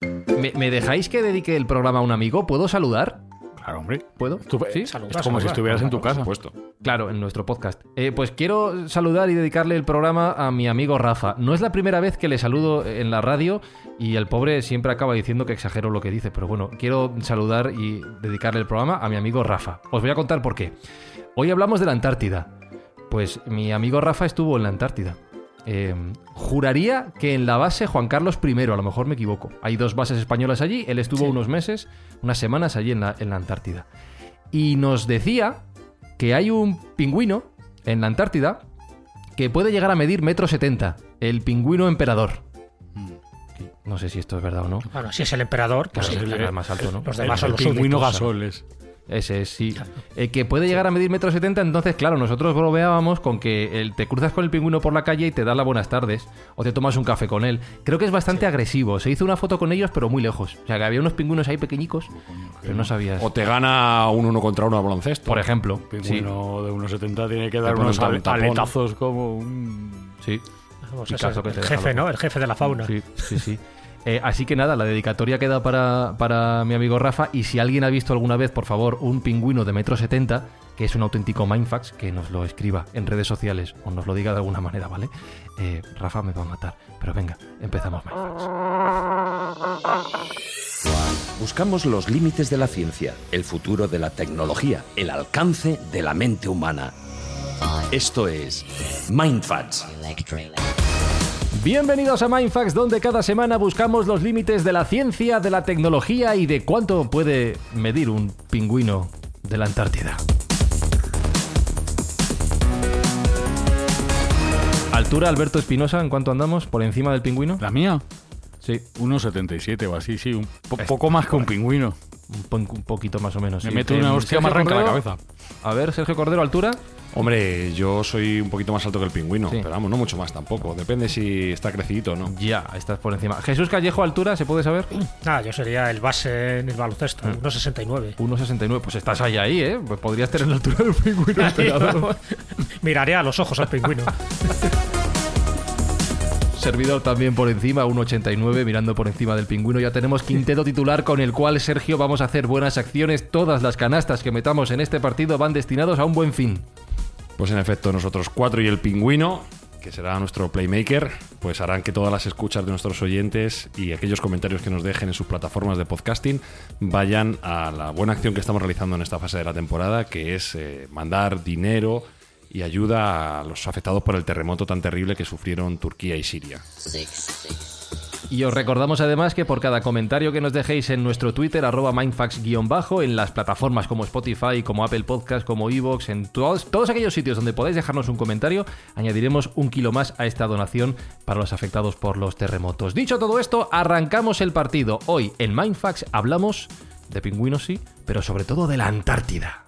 ¿Me, me dejáis que dedique el programa a un amigo? ¿Puedo saludar? Claro, hombre. ¿Puedo? Tú- ¿Sí? Es como si estuvieras en tu casa. Puesto. Claro, en nuestro podcast. Eh, pues quiero saludar y dedicarle el programa a mi amigo Rafa. No es la primera vez que le saludo en la radio y el pobre siempre acaba diciendo que exagero lo que dice, pero bueno, quiero saludar y dedicarle el programa a mi amigo Rafa. Os voy a contar por qué. Hoy hablamos de la Antártida. Pues mi amigo Rafa estuvo en la Antártida. Eh, juraría que en la base Juan Carlos I, a lo mejor me equivoco. Hay dos bases españolas allí, él estuvo unos meses, unas semanas allí en la, en la Antártida. Y nos decía que hay un pingüino en la Antártida que puede llegar a medir metro setenta, el pingüino emperador. No sé si esto es verdad o no. Bueno, si es el emperador, pues Claro, sí, es el más alto, ¿no? Los El, demás son el los pingüino gasoles. Ese es, sí. Eh, que puede llegar a medir metro setenta, entonces, claro, nosotros bromeábamos con que el- te cruzas con el pingüino por la calle y te da las buenas tardes, o te tomas un café con él. Creo que es bastante agresivo. Se hizo una foto con ellos, pero muy lejos. O sea, que había unos pingüinos ahí pequeñicos, pero no sabías. O te gana un uno contra uno a baloncesto. Por ejemplo. Un Sí, pingüino de 1,70 tiene que dar unos aletazos como un... sí. Vamos, es Picasso el, que te el deja jefe. ¿no? El jefe de la fauna. Sí, sí, sí. Eh, así que nada, la dedicatoria queda para, para mi amigo Rafa. Y si alguien ha visto alguna vez, por favor, un pingüino de metro setenta, que es un auténtico mindfax, que nos lo escriba en redes sociales o nos lo diga de alguna manera, ¿vale? Eh, Rafa me va a matar. Pero venga, empezamos mindfax. Buscamos los límites de la ciencia, el futuro de la tecnología, el alcance de la mente humana. Esto es Mindfats. Bienvenidos a Mindfax, donde cada semana buscamos los límites de la ciencia, de la tecnología y de cuánto puede medir un pingüino de la Antártida. Altura, Alberto Espinosa, ¿en cuánto andamos? ¿Por encima del pingüino? ¿La mía? Sí, 1,77 o así, sí. Un po- poco más que un pingüino. un, po- un poquito más o menos. Me sí. meto una hostia, me arranca la Cordero, cabeza. A ver, Sergio Cordero, altura. Hombre, yo soy un poquito más alto que el pingüino, Sí. pero vamos, no mucho más tampoco. Depende si está crecidito o no. Ya, estás por encima. Jesús Callejo, altura, ¿se puede saber? Ah, yo sería el base en el baloncesto, Mm. 1,69. 1,69. Pues estás ahí, ahí, ¿eh? Pues podrías tener la altura del pingüino emperador. Miraré a los ojos al pingüino. Servidor también por encima, 1,89, mirando por encima del pingüino. Ya tenemos quinteto titular con el cual, Sergio, vamos a hacer buenas acciones. Todas las canastas que metamos en este partido van destinados a un buen fin. Pues en efecto, nosotros cuatro y el pingüino, que será nuestro playmaker, pues harán que todas las escuchas de nuestros oyentes y aquellos comentarios que nos dejen en sus plataformas de podcasting vayan a la buena acción que estamos realizando en esta fase de la temporada, que es eh, mandar dinero y ayuda a los afectados por el terremoto tan terrible que sufrieron Turquía y Siria. Y os recordamos además que por cada comentario que nos dejéis en nuestro Twitter, arroba mindfax-bajo, en las plataformas como Spotify, como Apple Podcast, como Evox, en todos, aquellos sitios donde podáis dejarnos un comentario, añadiremos un kilo más a esta donación para los afectados por los terremotos. Dicho todo esto, arrancamos el partido. Hoy en Mindfax hablamos de pingüinos, sí, pero sobre todo de la Antártida.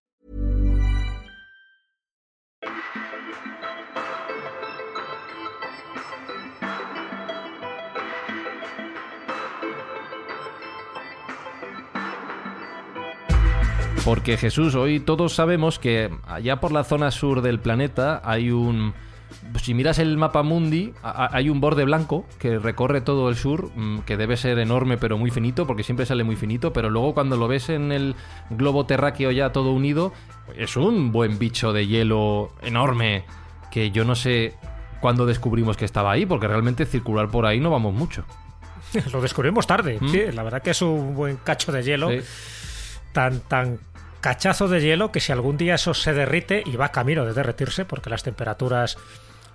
Porque Jesús, hoy todos sabemos que allá por la zona sur del planeta hay un... Si miras el mapa mundi, hay un borde blanco que recorre todo el sur, mm, que debe ser enorme pero muy finito, porque siempre sale muy finito, pero luego cuando lo ves en el globo terráqueo ya todo unido, es un buen bicho de hielo enorme, que yo no sé cuando descubrimos que estaba ahí, porque realmente circular por ahí no vamos mucho. Lo descubrimos tarde. Sí, la verdad que es un buen cacho de hielo. Sí. Tan, tan cachazo de hielo que si algún día eso se derrite y va camino de derretirse, porque las temperaturas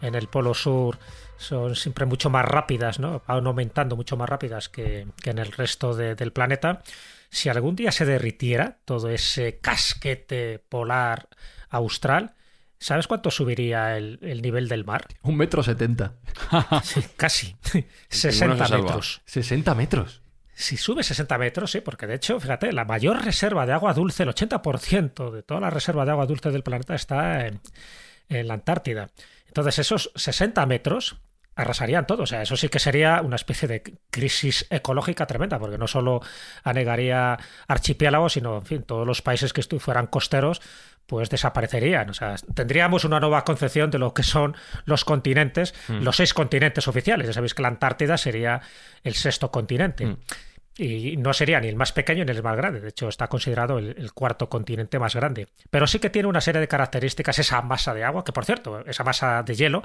en el polo sur son siempre mucho más rápidas, ¿no? Van aumentando mucho más rápidas que, que en el resto de- del planeta. Si algún día se derritiera todo ese casquete polar austral, ¿sabes cuánto subiría el, el nivel del mar? Un metro setenta. Sí, casi. pingüino 60 se salva. metros. 60 metros. Si sube 60 metros, sí, porque de hecho, fíjate, la mayor reserva de agua dulce, el 80% de toda la reserva de agua dulce del planeta está en, la Antártida. Entonces, esos 60 metros arrasarían todo. O sea, eso sí que sería una especie de crisis ecológica tremenda, porque no solo anegaría archipiélagos, sino, en fin, todos los países que fueran costeros, pues desaparecerían. O sea, tendríamos una nueva concepción de lo que son los continentes, los seis continentes oficiales. Ya sabéis que la Antártida sería el sexto continente. Y no sería ni el más pequeño ni el más grande. De hecho, está considerado el, el cuarto continente más grande. Pero sí que tiene una serie de características esa masa de agua, que por cierto, esa masa de hielo,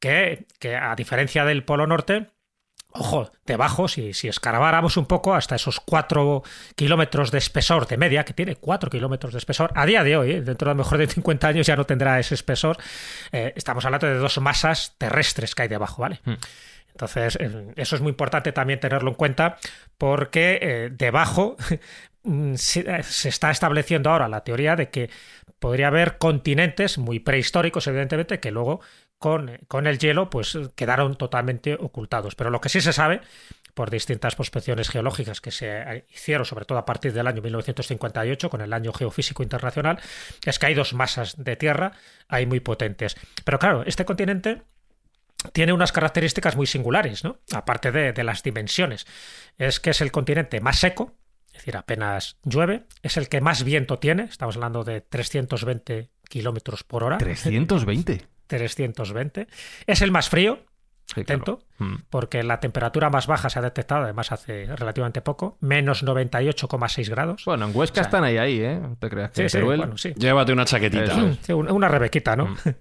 que, que a diferencia del Polo Norte, Ojo, debajo, si, si escarbáramos un poco hasta esos 4 kilómetros de espesor de media, que tiene 4 kilómetros de espesor, a día de hoy, ¿eh? dentro de mejor de 50 años ya no tendrá ese espesor, eh, estamos hablando de dos masas terrestres que hay debajo, ¿vale? Entonces, eh, eso es muy importante también tenerlo en cuenta porque eh, debajo mm, se, se está estableciendo ahora la teoría de que podría haber continentes muy prehistóricos, evidentemente, que luego con, el hielo pues quedaron totalmente ocultados. Pero lo que sí se sabe por distintas prospecciones geológicas que se hicieron, sobre todo a partir del año 1958, con el Año Geofísico Internacional, es que hay dos masas de tierra ahí muy potentes. Pero claro, este continente tiene unas características muy singulares, ¿no? Aparte de, de las dimensiones. Es que es el continente más seco, es decir, apenas llueve, es el que más viento tiene, estamos hablando de 320 kilómetros por hora. 320. 320. Es el más frío, Sí, atento, claro. Mm. porque la temperatura más baja se ha detectado además hace relativamente poco, menos 98,6 grados. Bueno, en Huesca O sea, están ahí, ahí, ¿eh? No te creas que sí, sí, Teruel- bueno, sí. Llévate una chaquetita. Una una rebequita, ¿no? Mm.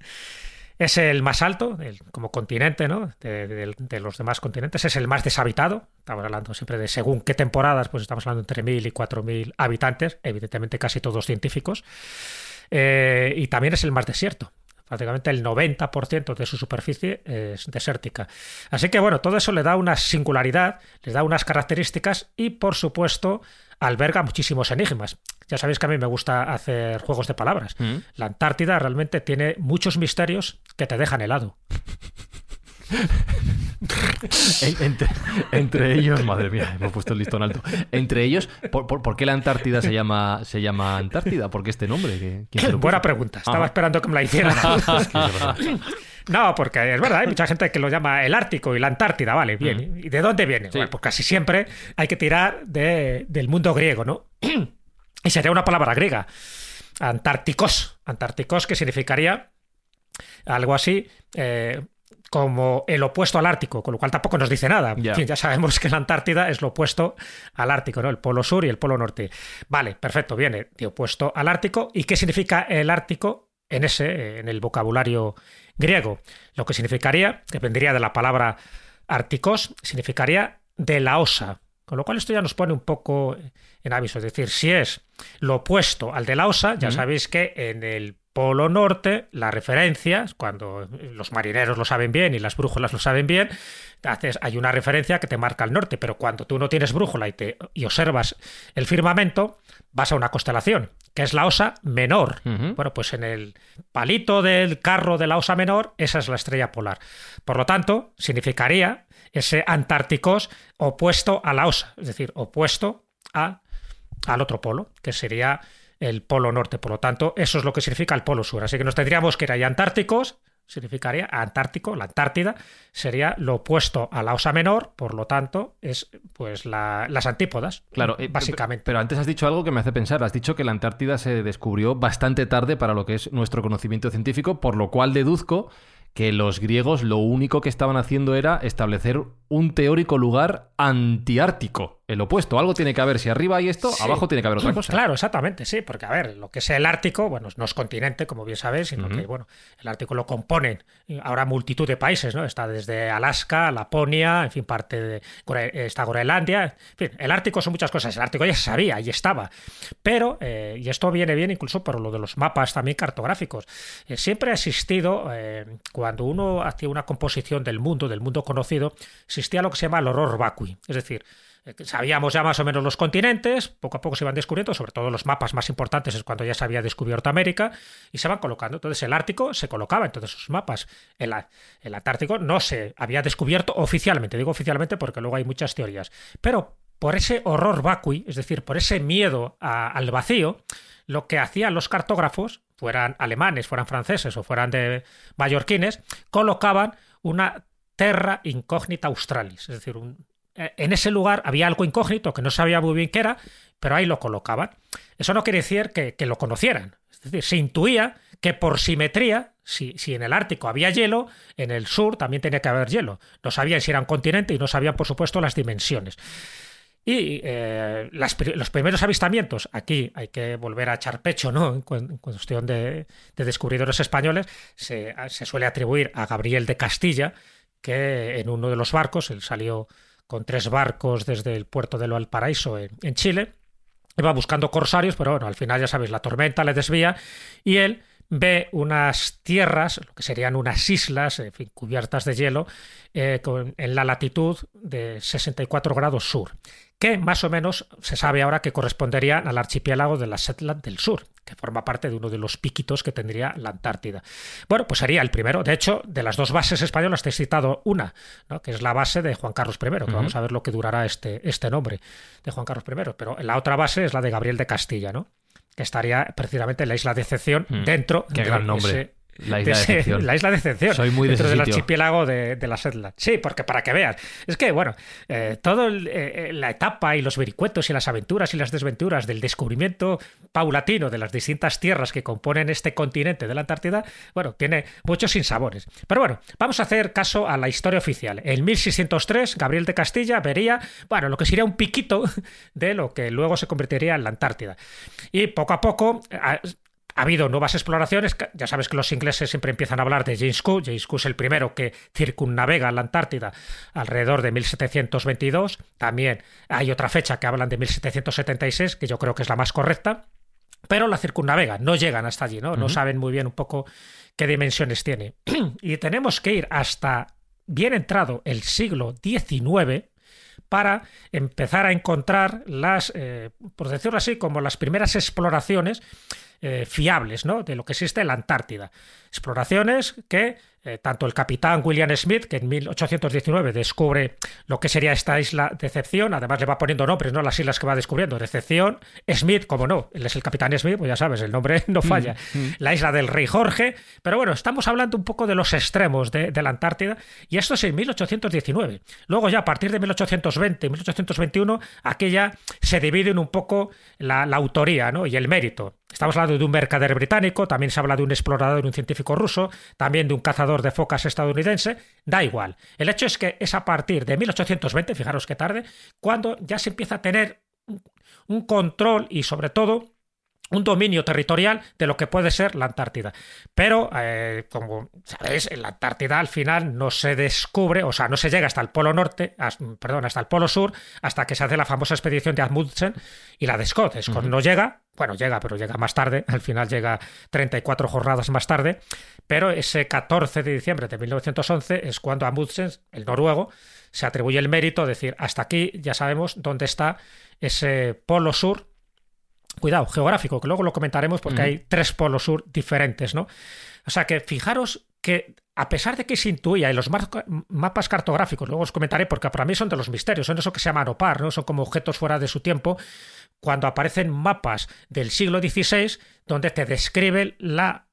Es el más alto, el- como continente, ¿no? De, de- de los demás continentes. Es el más deshabitado. Estamos hablando siempre de según qué temporadas, pues estamos hablando entre 1.000 y 4.000 habitantes, evidentemente casi todos científicos. Eh, y también es el más desierto. Prácticamente el 90% de su superficie es desértica. Así que bueno, todo eso le da una singularidad, le da unas características y por supuesto alberga muchísimos enigmas. Ya sabéis que a mí me gusta hacer juegos de palabras. Mm. La Antártida realmente tiene muchos misterios que te dejan helado. En- entre, entre ellos, madre mía, me he puesto el listón alto. Entre ellos, ¿por, por, por qué la Antártida se llama, se llama Antártida? ¿Por qué este nombre? ¿Qué- quién se lo Buena pregunta. Estaba Ajá. esperando que me la hicieran. No, porque es verdad, hay mucha gente que lo llama el Ártico y la Antártida, vale, bien. ¿Y de dónde viene? Sí. Bueno, pues casi siempre hay que tirar de- del mundo griego, ¿no? y sería una palabra griega. Antárticos. Antárticos, que significaría algo así eh, como el opuesto al Ártico, con lo cual tampoco nos dice nada. Ya. En fin, ya sabemos que la Antártida es lo opuesto al Ártico, ¿no? El polo sur y el polo norte. Vale, perfecto, viene de opuesto al Ártico. ¿Y qué significa el Ártico en ese, en el vocabulario griego? Lo que significaría, que vendría de la palabra árticos, significaría de la osa. Con lo cual esto ya nos pone un poco en aviso. Es decir, si es lo opuesto al de la osa, ya sabéis que en el Polo Norte, la referencia, cuando los marineros lo saben bien y las brújulas lo saben bien, haces, hay una referencia que te marca el norte, pero cuando tú no tienes brújula y, te, y observas el firmamento, vas a una constelación, que es la osa menor. Bueno, pues en el palito del carro de la osa menor, esa es la estrella polar. Por lo tanto, significaría ese Antárticos opuesto a la osa, es decir, opuesto a, al otro polo, que sería el polo norte. Por lo tanto, eso es lo que significa el polo sur. Así que nos tendríamos que ir ahí Antárticos, significaría Antártico, la Antártida, sería lo opuesto a la osa menor, por lo tanto, es pues la- las antípodas, Claro, eh, básicamente. Pero antes has dicho algo que me hace pensar. Has dicho que la Antártida se descubrió bastante tarde para lo que es nuestro conocimiento científico, por lo cual deduzco que los griegos lo único que estaban haciendo era establecer un teórico lugar antiártico el opuesto. Algo tiene que haber. Si arriba hay esto, abajo tiene que haber otra cosa. Claro, exactamente, sí, porque a ver, lo que es el Ártico, bueno, no es continente, como bien sabes, sino que, bueno, el Ártico lo componen ahora multitud de países, ¿no? Está desde Alaska, Laponia, en fin, parte de está Groenlandia, en fin, el Ártico son muchas cosas. El Ártico ya se sabía, ahí estaba. Pero, eh, y esto viene bien incluso por lo de los mapas también cartográficos, eh, siempre ha existido, eh, cuando uno hacía una composición del mundo, del mundo conocido, existía lo que se llama el horror vacui, es decir, Sabíamos ya más o menos los continentes, poco a poco se iban descubriendo, sobre todo los mapas más importantes es cuando ya se había descubierto América, y se van colocando. Entonces el Ártico se colocaba en todos esos mapas. El, el Antártico no se había descubierto oficialmente, digo oficialmente porque luego hay muchas teorías, pero por ese horror vacui, es decir, por ese miedo al vacío, lo que hacían los cartógrafos, fueran alemanes, fueran franceses o fueran de mallorquines, colocaban una terra incógnita australis, es decir, eh, en ese lugar había algo incógnito que no sabía muy bien qué era, pero ahí lo colocaban. Eso no quiere decir que, lo conocieran. Es decir, se intuía que por simetría, si, si, en el Ártico había hielo, en el sur también tenía que haber hielo. No sabían si era un continente y no sabían, por supuesto, las dimensiones. Y eh, los primeros avistamientos, aquí hay que volver a echar pecho, ¿no? En, cuestión de, descubridores españoles, se, suele atribuir a Gabriel de Castilla, que en uno de los barcos, él salió con tres barcos desde el puerto de Valparaíso en, en Chile. Iba buscando corsarios, pero bueno, al final ya sabéis, la tormenta le desvía y él ve unas tierras, lo que serían unas islas, en fin, cubiertas de hielo, eh, en la latitud de 64 grados sur, que más o menos se sabe ahora que corresponderían al archipiélago de la Shetland del Sur, que forma parte de uno de los piquitos que tendría la Antártida. Bueno, pues sería el primero. De hecho, de las dos bases españolas te he citado una, que es la base de Juan Carlos I, que vamos a ver lo que durará este, este nombre de Juan Carlos I. Pero la otra base es la de Gabriel de Castilla, ¿no? que estaría precisamente en la isla de excepción mm. dentro Qué gran nombre. La isla, de excepción. la isla de excepción. Soy muy dentro del archipiélago de, de la Setland. Sí, porque para que veas. Es que, bueno, eh, toda eh, la etapa y los vericuetos y las aventuras y las desventuras del descubrimiento paulatino de las distintas tierras que componen este continente de la Antártida, bueno, tiene muchos sinsabores. Pero bueno, vamos a hacer caso a la historia oficial. En 1603, Gabriel de Castilla vería, bueno, lo que sería un piquito de lo que luego se convertiría en la Antártida. Y poco a poco ha habido nuevas exploraciones. Ya sabes que los ingleses siempre empiezan a hablar de James Cook. James Cook es el primero que circunnavega la Antártida alrededor de 1722. También hay otra fecha que hablan de 1776, que yo creo que es la más correcta. Pero la circunnavega, no llegan hasta allí, ¿no? No saben muy bien un poco qué dimensiones tiene. y tenemos que ir hasta bien entrado el siglo XIX para empezar a encontrar las, eh, por decirlo así, como las primeras exploraciones eh, fiables ¿no? de lo que existe en la Antártida. Exploraciones que eh, tanto el capitán William Smith, que en 1819 descubre lo que sería esta isla de excepción, además le va poniendo nombres, ¿no? Las islas que va descubriendo, Decepción, Smith, como no, él es el capitán Smith, pues ya sabes, el nombre no falla. Mm, mm. La isla del Rey Jorge, pero bueno, estamos hablando un poco de los extremos de, la Antártida, y esto es en 1819. Luego ya a partir de 1820, 1821, aquella se divide en un poco la, la autoría ¿no? y el mérito. Estamos hablando de un mercader británico, también se habla de un explorador y un científico ruso, también de un cazador de focas estadounidense, da igual. El hecho es que es a partir de 1820, fijaros qué tarde, cuando ya se empieza a tener un control y sobre todo un dominio territorial de lo que puede ser la Antártida. Pero, eh, como sabéis, en la Antártida al final no se descubre, o sea, no se llega hasta el Polo Norte, perdón, hasta el Polo Sur, hasta que se hace la famosa expedición de Amundsen y la de Scott. Scott no llega, bueno, llega, pero llega más tarde, al final llega 34 jornadas más tarde, pero ese 14 de diciembre de 1911 es cuando Amundsen, el noruego, se atribuye el mérito de decir, hasta aquí ya sabemos dónde está ese Polo Sur cuidado, geográfico, que luego lo comentaremos porque hay tres polos sur diferentes, ¿no? O sea que fijaros que a pesar de que se intuía en los mapas cartográficos, luego os comentaré porque para mí son de los misterios, son eso que se llama opar, ¿no? Son como objetos fuera de su tiempo, cuando aparecen mapas del siglo XVI donde te describe la,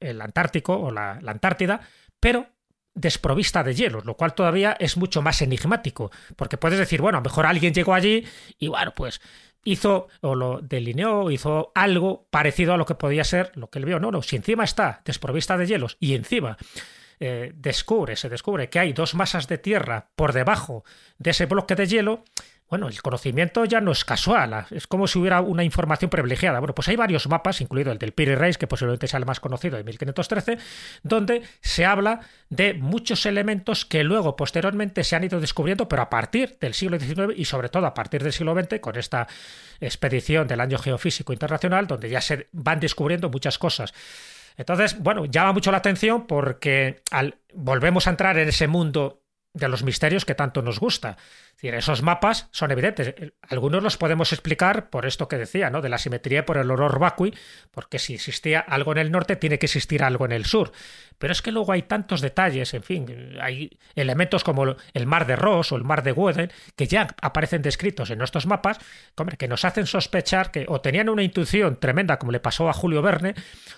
el Antártico o la, la Antártida, pero desprovista de hielo, lo cual todavía es mucho más enigmático, porque puedes decir, bueno, a lo mejor alguien llegó allí y bueno, pues hizo o lo delineó, hizo algo parecido a lo que podía ser lo que él vio. No, no, si encima está desprovista de hielos y encima eh, descubre, se descubre que hay dos masas de tierra por debajo de ese bloque de hielo, bueno, el conocimiento ya no es casual, es como si hubiera una información privilegiada. Bueno, pues hay varios mapas, incluido el del Piri Reis, que posiblemente sea el más conocido de 1513, donde se habla de muchos elementos que luego, posteriormente, se han ido descubriendo, pero a partir del siglo XIX y sobre todo a partir del siglo XX, con esta expedición del Año Geofísico Internacional, donde ya se van descubriendo muchas cosas. Entonces, bueno, llama mucho la atención porque al, volvemos a entrar en ese mundo de los misterios que tanto nos gusta decir, esos mapas son evidentes. Algunos los podemos explicar por esto que decía, ¿no? De la simetría por el olor vacui, porque si existía algo en el norte, tiene que existir algo en el sur. Pero es que luego hay tantos detalles, en fin, hay elementos como el mar de Ross o el mar de Weddell que ya aparecen descritos en nuestros mapas, que nos hacen sospechar que o tenían una intuición tremenda, como le pasó a Julio Verne,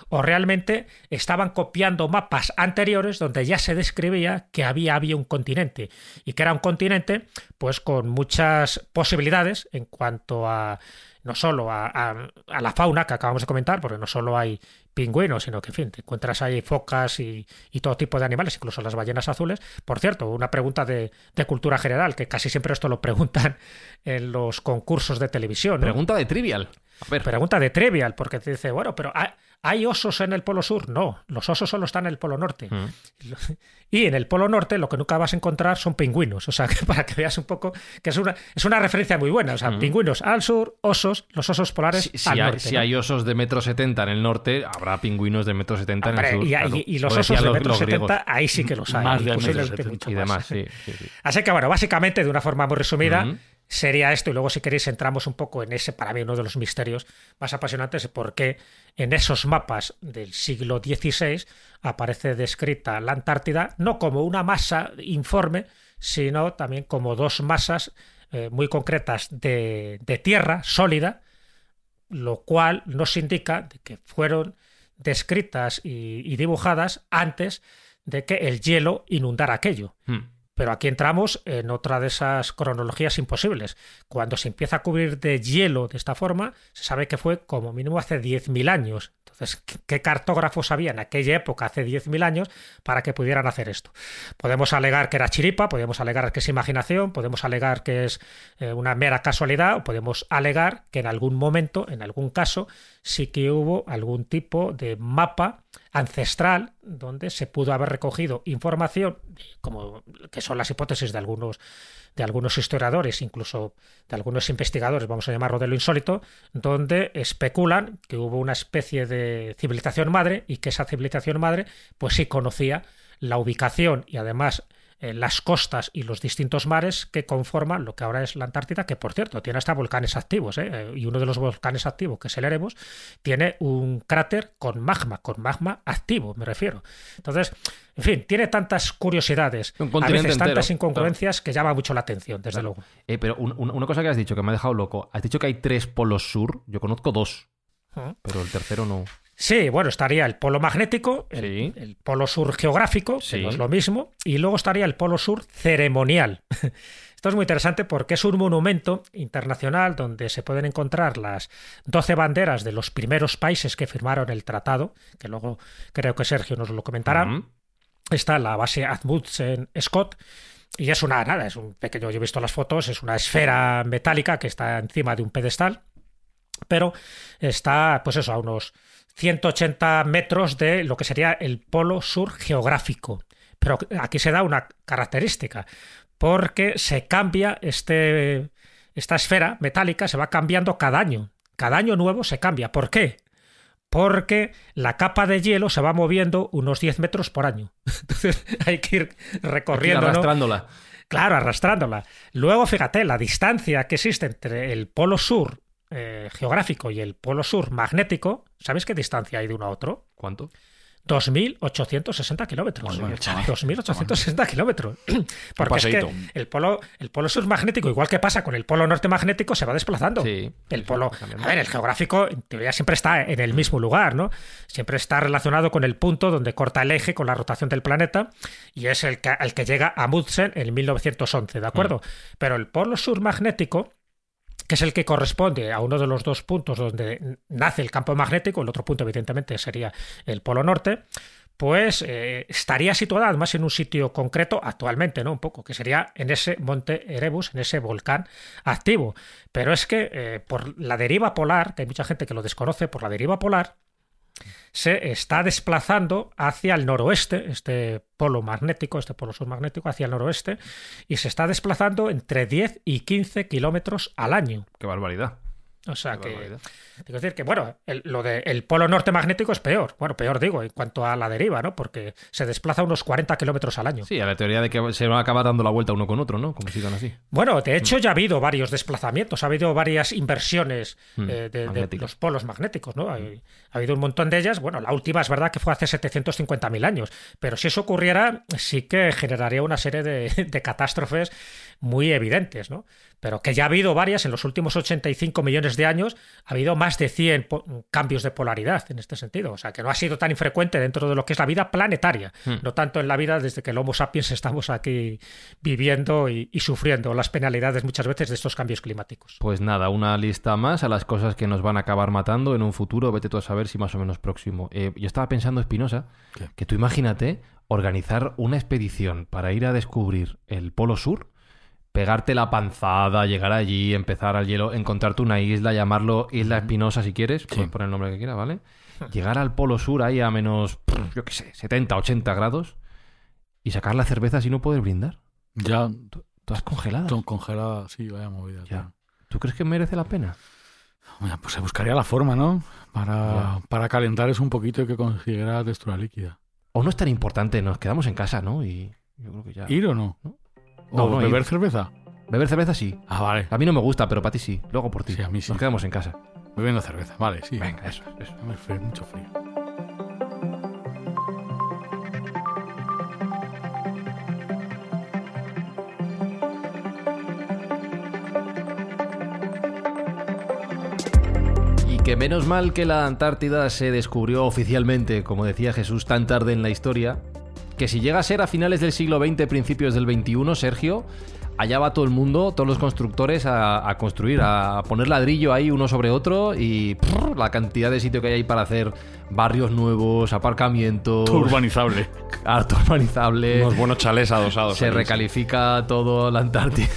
o realmente estaban copiando mapas anteriores donde ya se describía que había, había un continente y que era un continente, pues pues, con muchas posibilidades en cuanto a no solo a, la fauna que acabamos de comentar, porque no solo hay pingüinos, sino que, en fin, te encuentras ahí focas y, todo tipo de animales, incluso las ballenas azules. Por cierto, una pregunta de, cultura general, que casi siempre esto lo preguntan en los concursos de televisión. Pregunta de trivial. Pregunta de trivial, porque te dice, bueno, pero ¿hay osos en el Polo Sur? No, los osos solo están en el Polo Norte. Mm. Y en el Polo Norte lo que nunca vas a encontrar son pingüinos. O sea, que para que veas un poco que es una, es una referencia muy buena. O sea, mm. pingüinos al sur, osos, los osos polares si, al hay, norte. Si hay osos de metro setenta en el norte, habrá pingüinos de metro setenta en el sur. Y, los osos de metro setenta, ahí sí que los hay. Más de y demás, sí, Así que bueno, básicamente, de una forma muy resumida, mm sería esto, y luego si queréis entramos un poco en ese, para mí, uno de los misterios más apasionantes, por qué en esos mapas del siglo XVI aparece descrita la Antártida no como una masa informe, sino también como dos masas eh, muy concretas de, tierra sólida, lo cual nos indica que fueron descritas y, dibujadas antes de que el hielo inundara aquello. Hmm. Pero aquí entramos en otra de esas cronologías imposibles. Cuando se empieza a cubrir de hielo de esta forma, se sabe que fue como mínimo hace 10.000 años. Entonces, ¿qué cartógrafos había en aquella época, hace 10.000 años, para que pudieran hacer esto? Podemos alegar que era chiripa, podemos alegar que es imaginación, podemos alegar que es eh, una mera casualidad, o podemos alegar que en algún momento, en algún caso, sí que hubo algún tipo de mapa ancestral donde se pudo haber recogido información, como que son las hipótesis de algunos, de algunos historiadores, incluso de algunos investigadores, vamos a llamarlo de lo insólito, donde especulan que hubo una especie de civilización madre y que esa civilización madre pues sí conocía la ubicación y además eh, las costas y los distintos mares que conforman lo que ahora es la Antártida, que por cierto tiene hasta volcanes activos, ¿eh? Eh, y uno de los volcanes activos, que es el Erebus, tiene un cráter con magma, con magma activo, me refiero. Entonces, en fin, tiene tantas curiosidades, a veces tantas incongruencias que llama mucho la atención, desde luego. pero una cosa que has dicho que me ha dejado loco, has dicho que hay tres polos sur, yo conozco dos, pero el tercero no. Sí, bueno, estaría el polo magnético, el, polo sur geográfico, que no es lo mismo, y luego estaría el polo sur ceremonial. Esto es muy interesante porque es un monumento internacional donde se pueden encontrar las 12 banderas de los primeros países que firmaron el tratado, que luego creo que Sergio nos lo comentará. Está la base Amundsen Scott, y es una, nada, es un pequeño, yo he visto las fotos, es una esfera metálica que está encima de un pedestal, pero está, pues eso, a unos 180 metros de lo que sería el polo sur geográfico. Pero aquí se da una característica, porque se cambia este, esta esfera metálica, se va cambiando cada año. Cada año nuevo se cambia. ¿Por qué? Porque la capa de hielo se va moviendo unos 10 metros por año. Entonces hay que ir recorriendo. arrastrándola. Claro, arrastrándola. Luego, fíjate, la distancia que existe entre el polo sur eh, geográfico y el polo sur magnético, ¿sabes qué distancia hay de uno a otro? ¿Cuánto? 2.860 kilómetros. 2.860 kilómetros. Porque es que el polo, el polo sur magnético, igual que pasa con el polo norte magnético, se va desplazando. el polo. A ver, el geográfico, en teoría, siempre está en el mismo lugar, ¿no? Siempre está relacionado con el punto donde corta el eje con la rotación del planeta y es el que, el que llega a Mudsen en 1911, ¿de acuerdo? Mm. Pero el polo sur magnético que es el que corresponde a uno de los dos puntos donde nace el campo magnético, el otro punto evidentemente sería el polo norte, pues eh, estaría situada además en un sitio concreto actualmente, ¿no? Un poco, que sería en ese monte Erebus, en ese volcán activo. Pero es que eh, por la deriva polar, que hay mucha gente que lo desconoce, por la deriva polar, se está desplazando hacia el noroeste, este polo magnético, este polo submagnético hacia el noroeste, y se está desplazando entre 10 y 15 kilómetros al año. Qué barbaridad. O sea que. Digo decir que, bueno, el, lo del polo norte magnético es peor. Bueno, peor digo, en cuanto a la deriva, ¿no? Porque se desplaza unos 40 kilómetros al año. Sí, a la teoría de que se va a acabar dando la vuelta uno con otro, ¿no? Como sigan así. Bueno, de hecho, ya ha habido varios desplazamientos, ha habido varias inversiones Mm, eh, de, de los polos magnéticos, ¿no? Ha, ha habido un montón de ellas. Bueno, la última es verdad que fue hace 750.000 años, pero si eso ocurriera, sí que generaría una serie de, de catástrofes muy evidentes, ¿no? Pero que ya ha habido varias en los últimos 85 millones de años, ha habido más de 100 po- cambios de polaridad en este sentido. O sea, que no ha sido tan infrecuente dentro de lo que es la vida planetaria, Hmm. no tanto en la vida desde que el Homo sapiens estamos aquí viviendo y, y sufriendo las penalidades muchas veces de estos cambios climáticos. Pues nada, una lista más a las cosas que nos van a acabar matando en un futuro. Vete tú a saber si más o menos próximo. Eh, yo estaba pensando, Espinosa, que tú imagínate organizar una expedición para ir a descubrir el Polo Sur, pegarte la panzada, llegar allí, empezar al hielo, encontrarte una isla, llamarlo Isla Espinosa si quieres, puedes poner el nombre que quieras, ¿vale? Llegar al Polo Sur ahí a menos, yo qué sé, 70, 80 grados y sacar la cerveza sin no poder brindar. Ya, Todas congeladas. ton- congelada, sí, vaya movida. Ya. ¿Tú crees que merece la pena? Pues se buscaría la forma, ¿no? Para, para calentar eso un poquito y que consiguiera textura líquida. O no es tan importante, nos quedamos en casa, ¿no? Y yo creo que ya. ¿Ir o no? No. ¿O No, no, beber ir. cerveza? Beber cerveza sí. Ah, vale. A mí no me gusta, pero para ti sí. Luego por ti. Sí, a mí sí. Nos quedamos en casa. Bebiendo cerveza, vale, sí. Venga, eso, eso. Me frío, mucho frío. Y que menos mal que la Antártida se descubrió oficialmente, como decía Jesús, tan tarde en la historia, que si llega a ser a finales del siglo XX, principios del XXI, Sergio, allá va todo el mundo, todos los constructores a, a construir, a poner ladrillo ahí uno sobre otro y la cantidad de sitio que hay ahí para hacer barrios nuevos, aparcamientos, Todo urbanizable. harto urbanizable, Unos buenos chalés adosados. se recalifica todo la Antártida.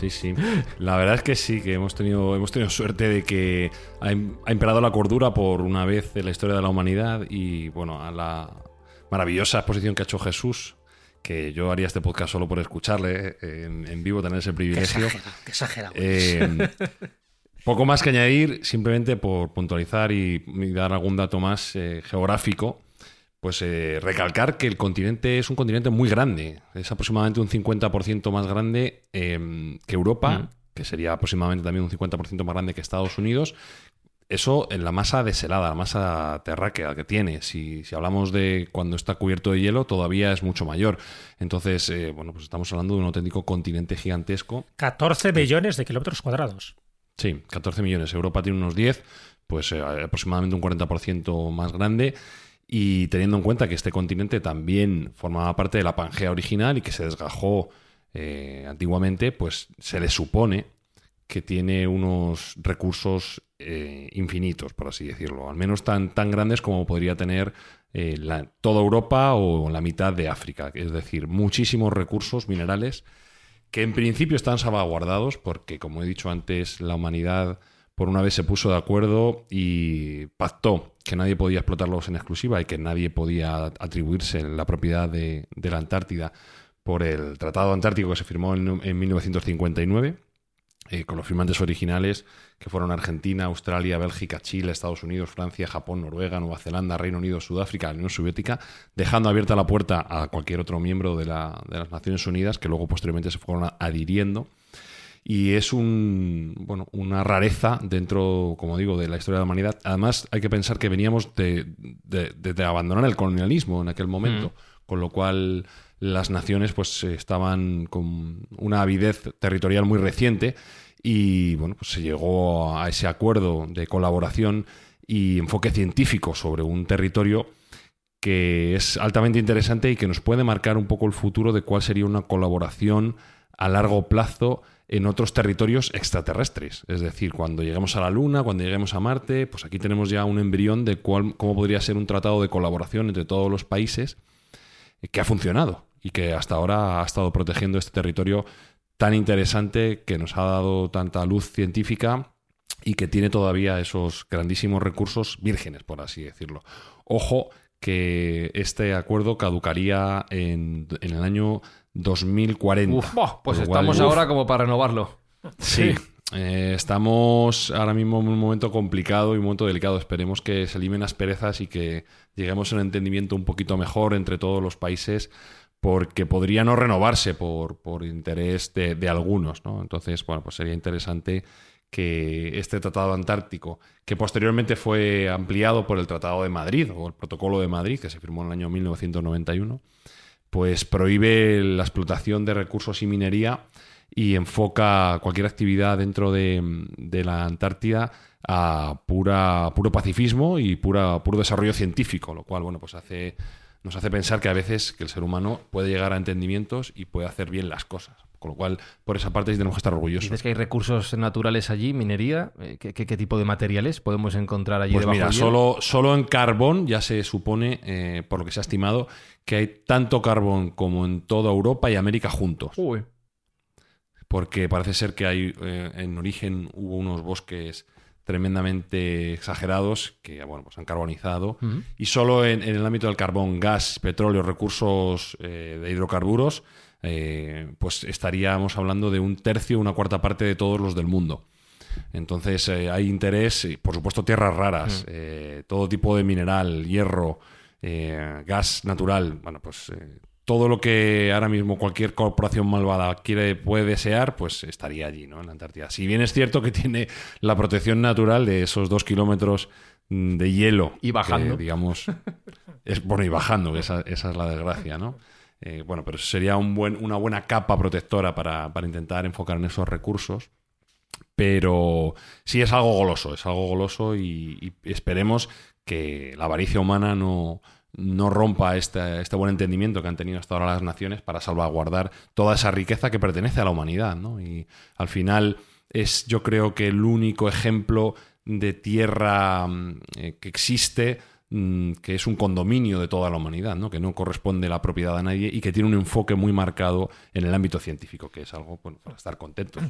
Sí, sí. La verdad es que sí, que hemos tenido, hemos tenido suerte de que ha, im- ha imperado la cordura por una vez en la historia de la humanidad y, bueno, a la maravillosa exposición que ha hecho Jesús, que yo haría este podcast solo por escucharle eh, en, en vivo, tener ese Qué privilegio. exagerado, qué exagerado. Eh, poco más que añadir, simplemente por puntualizar y, y dar algún dato más eh, geográfico, pues eh, recalcar que el continente es un continente muy grande, es aproximadamente un 50% más grande que Europa, Mm. que sería aproximadamente también un 50% más grande que Estados Unidos. Eso en la masa deselada, la masa terráquea que tiene. Si, si hablamos de cuando está cubierto de hielo, todavía es mucho mayor. Entonces, eh, bueno, pues estamos hablando de un auténtico continente gigantesco 14 millones de kilómetros cuadrados. Sí, 14 millones. Europa tiene unos 10, pues eh, aproximadamente un 40% más grande. Y teniendo en cuenta que este continente también formaba parte de la Pangea original y que se desgajó eh, antiguamente, pues se le supone que tiene unos recursos eh, infinitos, por así decirlo. Al menos tan, tan grandes como podría tener eh, toda Europa o la mitad de África. Es decir, muchísimos recursos minerales que en principio están salvaguardados porque, como he dicho antes, la humanidad por una vez se puso de acuerdo y pactó que nadie podía explotarlos en exclusiva y que nadie podía atribuirse la propiedad de, de la Antártida por el Tratado Antártico que se firmó en, en 1959 eh, con los firmantes originales que fueron Argentina, Australia, Bélgica, Chile, Estados Unidos, Francia, Japón, Noruega, Nueva Zelanda, Reino Unido, Sudáfrica, la Unión Soviética, dejando abierta la puerta a cualquier otro miembro de, la- de las Naciones Unidas que luego posteriormente se fueron adhiriendo. Y es un, bueno, una rareza dentro, como digo, de la historia de la humanidad. Además, hay que pensar que veníamos de, de- de- de abandonar el colonialismo en aquel momento, con lo cual las naciones pues estaban con una avidez territorial muy reciente y bueno, pues se llegó a ese acuerdo de colaboración y enfoque científico sobre un territorio que es altamente interesante y que nos puede marcar un poco el futuro de cuál sería una colaboración a largo plazo en otros territorios extraterrestres. Es decir, cuando lleguemos a la Luna, cuando lleguemos a Marte, pues aquí tenemos ya un embrión de cuál, cómo podría ser un tratado de colaboración entre todos los países que ha funcionado y que hasta ahora ha estado protegiendo este territorio tan interesante que nos ha dado tanta luz científica y que tiene todavía esos grandísimos recursos vírgenes, por así decirlo. Ojo que este acuerdo caducaría en, en el año 2040. Uf, pues estamos uf, ahora como para renovarlo. Sí. Eh, estamos ahora mismo en un momento complicado y un momento delicado. Esperemos que se limen asperezas y que lleguemos a un entendimiento un poquito mejor entre todos los países, porque podría no renovarse por, por interés de, de algunos. ¿no? Entonces, bueno, pues sería interesante que este Tratado Antártico, que posteriormente fue ampliado por el Tratado de Madrid o el Protocolo de Madrid, que se firmó en el año 1991, pues prohíbe la explotación de recursos y minería y enfoca cualquier actividad dentro de, de la Antártida a pura, puro pacifismo y pura, puro desarrollo científico, lo cual bueno, pues hace, nos hace pensar que a veces que el ser humano puede llegar a entendimientos y puede hacer bien las cosas. Con lo cual, por esa parte tenemos que estar orgullosos. Dices que hay recursos naturales allí, minería. eh, ¿Qué, qué- qué tipo de materiales podemos encontrar allí Pues debajo mira, solo, solo en carbón ya se supone, eh, por lo que se ha estimado, que hay tanto carbón como en toda Europa y América juntos. Uy. Porque parece ser que hay eh, en origen hubo unos bosques tremendamente exagerados que bueno, pues han carbonizado. Y solo en, en el ámbito del carbón, gas, petróleo, recursos eh, de hidrocarburos, eh, pues estaríamos hablando de un tercio, una cuarta parte de todos los del mundo. Entonces eh, hay interés, por supuesto tierras raras, eh, todo tipo de mineral, hierro, gas natural, bueno, pues eh, todo lo que ahora mismo cualquier corporación malvada quiere, puede desear, pues estaría allí, ¿no? En la Antártida. Si bien es cierto que tiene la protección natural de esos dos kilómetros mm, de hielo. Y bajando. que, digamos, es bueno, y bajando, que esa, esa es la desgracia, ¿no? Eh, bueno, pero sería un buen, una buena capa protectora para, para intentar enfocar en esos recursos pero sí es algo goloso, es algo goloso y, y esperemos que la avaricia humana no, no rompa este, este buen entendimiento que han tenido hasta ahora las naciones para salvaguardar toda esa riqueza que pertenece a la humanidad. ¿no? Y al final es yo creo que el único ejemplo de tierra mm, eh, que existe mm, que es un condominio de toda la humanidad, ¿no? que no corresponde la propiedad a nadie y que tiene un enfoque muy marcado en el ámbito científico, que es algo para estar contentos.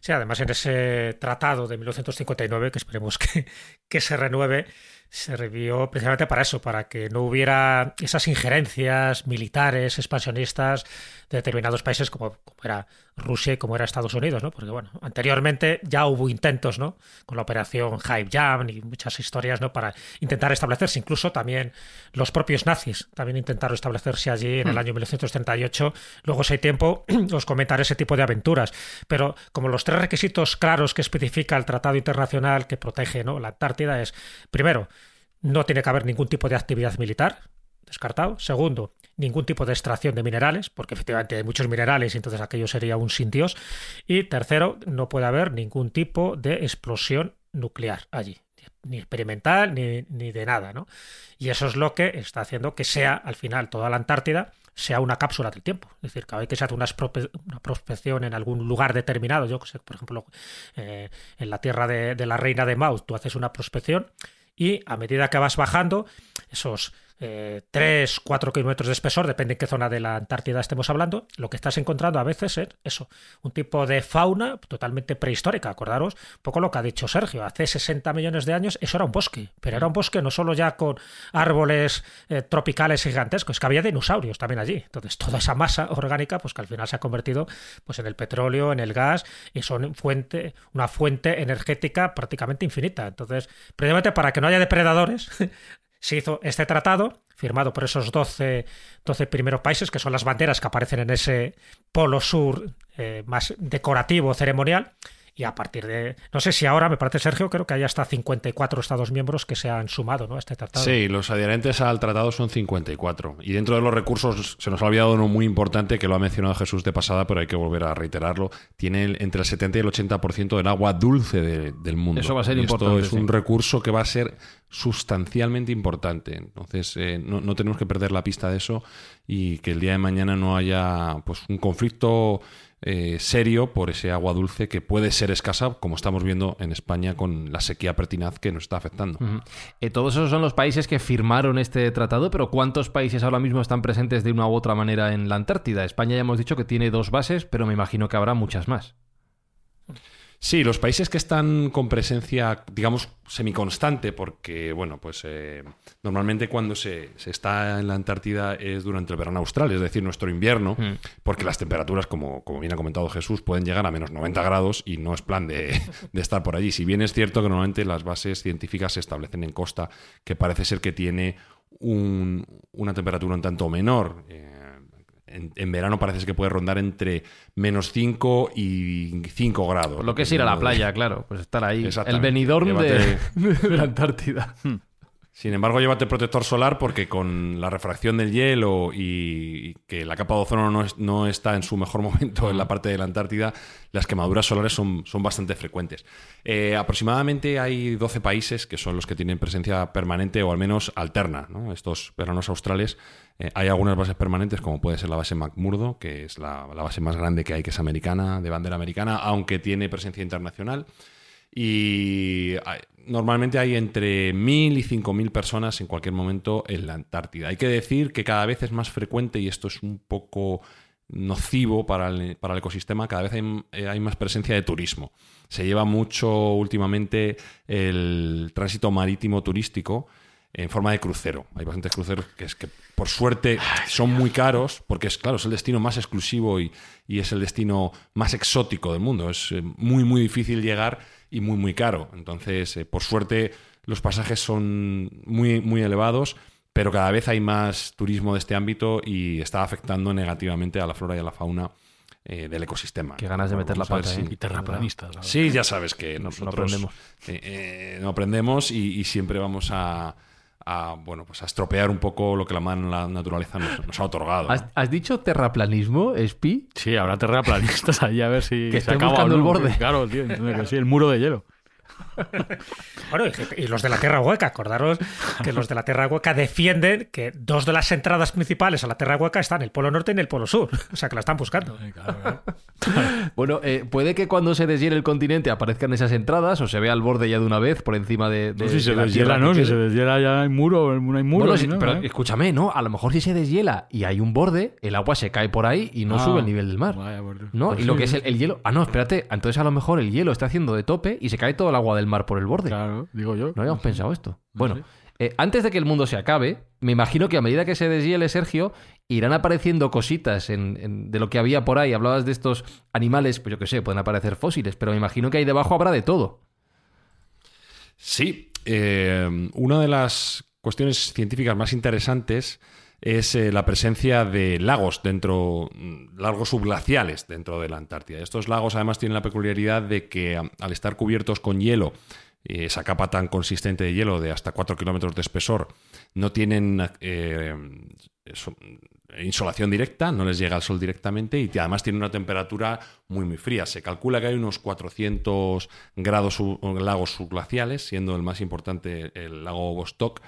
Sí, además en ese tratado de 1959, que esperemos que, que se renueve, sirvió precisamente para eso, para que no hubiera esas injerencias militares, expansionistas de determinados países como, como era Rusia y como era Estados Unidos, ¿no? Porque bueno, anteriormente ya hubo intentos, ¿no? Con la operación Hype Jam y muchas historias, ¿no? Para intentar establecerse, incluso también los propios nazis también intentaron establecerse allí en el año 1938. Luego, si hay tiempo, os comentaré ese tipo de aventuras. Pero como los tres requisitos claros que especifica el Tratado Internacional que protege ¿no? la Antártida es, primero, no tiene que haber ningún tipo de actividad militar, descartado. Segundo, ningún tipo de extracción de minerales, porque efectivamente hay muchos minerales entonces aquello sería un sin Dios. Y tercero, no puede haber ningún tipo de explosión nuclear allí, ni experimental ni, ni de nada, ¿no? Y eso es lo que está haciendo que sea al final toda la Antártida sea una cápsula del tiempo. Es decir, cada vez que se hace una, prospe- una prospección en algún lugar determinado, yo que sé, por ejemplo, eh, en la tierra de, la reina de Maud, tú haces una prospección y a medida que vas bajando, esos eh, 3, 4 kilómetros de espesor, depende en qué zona de la Antártida estemos hablando, lo que estás encontrando a veces es eso, un tipo de fauna totalmente prehistórica. Acordaros un poco lo que ha dicho Sergio, hace 60 millones de años eso era un bosque, pero era un bosque no solo ya con árboles eh, tropicales gigantescos, es que había dinosaurios también allí. Entonces toda esa masa orgánica, pues que al final se ha convertido pues en el petróleo, en el gas, y son fuente, una fuente energética prácticamente infinita. Entonces, precisamente para que no haya depredadores, se hizo este tratado, firmado por esos 12, 12 primeros países, que son las banderas que aparecen en ese polo sur eh, más decorativo, ceremonial. Y a partir de. No sé si ahora, me parece, Sergio, creo que hay hasta 54 Estados miembros que se han sumado ¿no? a este tratado. Sí, los adherentes al tratado son 54. Y dentro de los recursos se nos ha olvidado uno muy importante que lo ha mencionado Jesús de pasada, pero hay que volver a reiterarlo. Tiene entre el 70 y el 80% del agua dulce de- del mundo. Eso va a ser Y importante, Esto es sí. un recurso que va a ser sustancialmente importante. Entonces, eh, no, no tenemos que perder la pista de eso y que el día de mañana no haya pues un conflicto eh, serio por ese agua dulce que puede ser escasa, como estamos viendo en España con la sequía pertinaz que nos está afectando. Eh, todos esos son los países que firmaron este tratado, pero ¿cuántos países ahora mismo están presentes de una u otra manera en la Antártida? España ya hemos dicho que tiene dos bases, pero me imagino que habrá muchas más. Sí, los países que están con presencia, digamos, semiconstante, porque, bueno, pues eh, normalmente cuando se, se, está en la Antártida es durante el verano austral, es decir, nuestro invierno, mm. porque las temperaturas, como, como bien ha comentado Jesús, pueden llegar a menos 90 grados y no es plan de, de, estar por allí. Si bien es cierto que normalmente las bases científicas se establecen en costa, que parece ser que tiene un, una temperatura un tanto menor. Eh, en, verano parece que puede rondar entre menos 5 y 5 grados. Lo que es ir a la playa, claro, pues estar ahí. El venidor de, de, la Antártida. Sin embargo, llévate protector solar porque con la refracción del hielo y que la capa de ozono no, no está en su mejor momento en la parte de la Antártida, las quemaduras solares son, son bastante frecuentes. Eh, aproximadamente hay 12 países que son los que tienen presencia permanente o al menos alterna. ¿no? Estos veranos australes eh, hay algunas bases permanentes, como puede ser la base McMurdo, que es la, la base más grande que hay, que es americana, de bandera americana, aunque tiene presencia internacional. Y normalmente hay entre 1.000 y 5.000 personas en cualquier momento en la Antártida. Hay que decir que cada vez es más frecuente, y esto es un poco nocivo para el, para el ecosistema, cada vez hay, eh, hay, más presencia de turismo. Se lleva mucho últimamente el tránsito marítimo turístico en forma de crucero. Hay bastantes cruceros que es que por suerte son muy caros, porque es claro, es el destino más exclusivo y, y es el destino más exótico del mundo. Es eh, muy, muy difícil llegar y muy, muy caro. Entonces, eh, por suerte, los pasajes son muy, muy elevados, pero cada vez hay más turismo de este ámbito y está afectando negativamente a la flora y a la fauna. Eh, del ecosistema. Qué ganas de meter la pata. ¿eh? Y terraplanistas. Sí, ya sabes que nosotros no aprendemos, no aprendemos y, siempre vamos a, bueno, pues a estropear un poco lo que la, la naturaleza nos, ha otorgado. ¿Has, dicho terraplanismo, Espi? Sí, habrá terraplanistas ahí a ver si que se acaba buscando el borde. Claro, tío, sí, el muro de hielo. Bueno, y, los de la Tierra Hueca, acordaros que los de la Tierra Hueca defienden que dos de las entradas principales a la Tierra Hueca están en el Polo Norte y en el Polo Sur. O sea, que la están buscando. bueno, eh, puede que cuando se deshiele el continente aparezcan esas entradas o se vea el borde ya de una vez por encima de. no, si se deshiela, ¿no? Si se deshiela ya hay muro, no hay muro. pero escúchame, ¿no? A lo mejor si se deshiela y hay un borde, el agua se cae por ahí y no ah, sube el nivel del mar. ¿No? Pues y lo que es el, el hielo. Ah, no, espérate. Entonces a lo mejor el hielo está haciendo de tope y se cae todo el agua del mar por el borde. Claro, digo yo. No habíamos pensado esto. bueno, eh, antes de que el mundo se acabe, me imagino que a medida que se deshiele, Sergio, irán apareciendo cositas en, de lo que había por ahí. Hablabas de estos animales, pues yo qué sé, pueden aparecer fósiles, pero me imagino que ahí debajo habrá de todo. Sí, eh, una de las cuestiones científicas más interesantes es eh, la presencia de lagos dentro, mm, lagos subglaciales dentro de la Antártida. Estos lagos además tienen la peculiaridad de que al estar cubiertos con hielo, esa capa tan consistente de hielo de hasta 4 kilómetros de espesor, no tienen eh, insolación directa, no les llega el sol directamente y además tiene una temperatura muy muy fría. Se calcula que hay unos 400 grados lagos subglaciales, siendo el más importante el lago Vostok,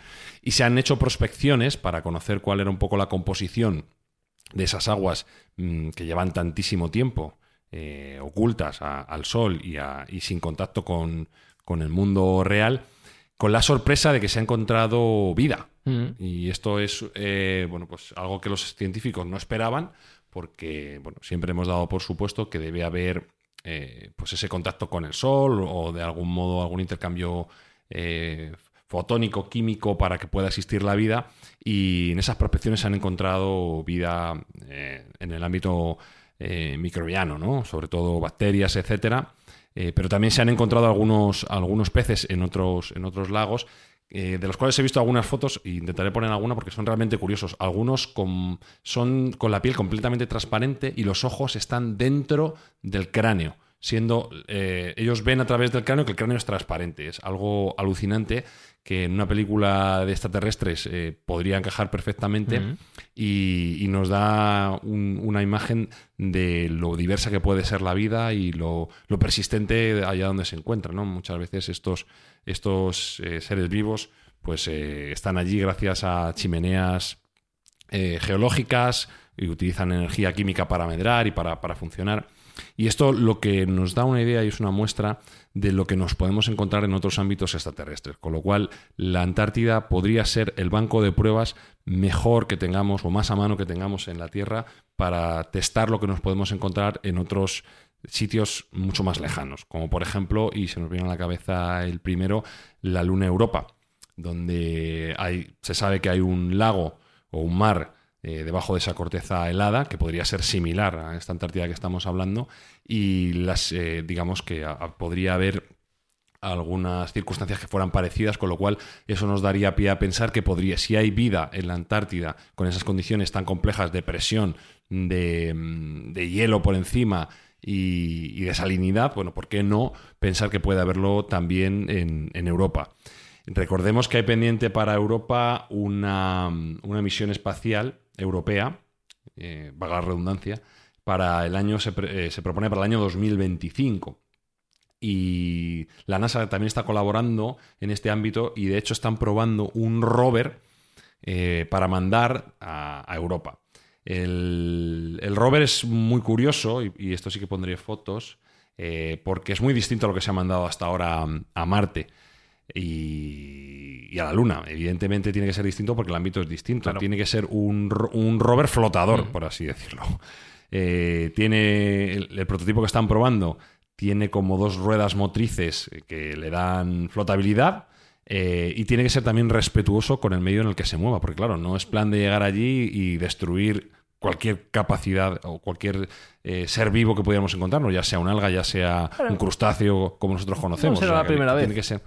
y se han hecho prospecciones para conocer cuál era un poco la composición de esas aguas mm, que llevan tantísimo tiempo eh, ocultas al sol y, y sin contacto con, con el mundo real con la sorpresa de que se ha encontrado vida. Mm. Y esto es eh, bueno, pues algo que los científicos no esperaban, porque bueno, siempre hemos dado por supuesto que debe haber eh, pues ese contacto con el sol o de algún modo algún intercambio eh, fotónico, químico para que pueda existir la vida. Y en esas prospecciones se han encontrado vida en el ámbito microbiano, ¿no? sobre todo bacterias, etcétera eh, pero también se han encontrado algunos, algunos peces en otros, en otros lagos, eh, de los cuales he visto algunas fotos e intentaré poner alguna porque son realmente curiosos. Algunos con, son con la piel completamente transparente y los ojos están dentro del cráneo siendo eh, ellos ven a través del cráneo que el cráneo es transparente. Es algo alucinante que en una película de extraterrestres eh, podría encajar perfectamente y, nos da una imagen de lo diversa que puede ser la vida y lo, persistente allá donde se encuentra. ¿no? Muchas veces estos, estos eh, seres vivos pues están allí gracias a chimeneas geológicas y utilizan energía química para medrar y para, para funcionar. Y esto lo que nos da una idea y es una muestra de lo que nos podemos encontrar en otros ámbitos extraterrestres. Con lo cual, la Antártida podría ser el banco de pruebas mejor que tengamos o más a mano que tengamos en la Tierra para testar lo que nos podemos encontrar en otros sitios mucho más lejanos, como por ejemplo, y se nos viene a la cabeza el primero, la Luna Europa, donde hay, se sabe que hay un lago o un mar eh, debajo de esa corteza helada, que podría ser similar a esta Antártida que estamos hablando, y las, eh, digamos que podría haber algunas circunstancias que fueran parecidas, con lo cual eso nos daría pie a pensar que podría, si hay vida en la Antártida con esas condiciones tan complejas de presión, de, mm, hielo por encima y, de salinidad, bueno, ¿por qué no pensar que puede haberlo también en, Europa? Recordemos que hay pendiente para Europa una, una misión espacial europea, eh, la redundancia, para el año se, eh, propone para el año 2025 y la NASA también está colaborando en este ámbito y de hecho están probando un rover eh, para mandar a, Europa. El, rover es muy curioso y, esto sí que pondré fotos eh, porque es muy distinto a lo que se ha mandado hasta ahora a, Marte. Y, a la Luna. Evidentemente tiene que ser distinto porque el ámbito es distinto. Tiene que ser un, rover flotador, mm. por así decirlo. Eh, tiene el, prototipo que están probando tiene como dos ruedas motrices que le dan flotabilidad. Eh, y tiene que ser también respetuoso con el medio en el que se mueva, porque claro, no es plan de llegar allí y destruir cualquier capacidad o cualquier eh, ser vivo que pudiéramos encontrarnos, ya sea un alga, ya sea un crustáceo como nosotros conocemos. No será la primera vez. Tiene que ser.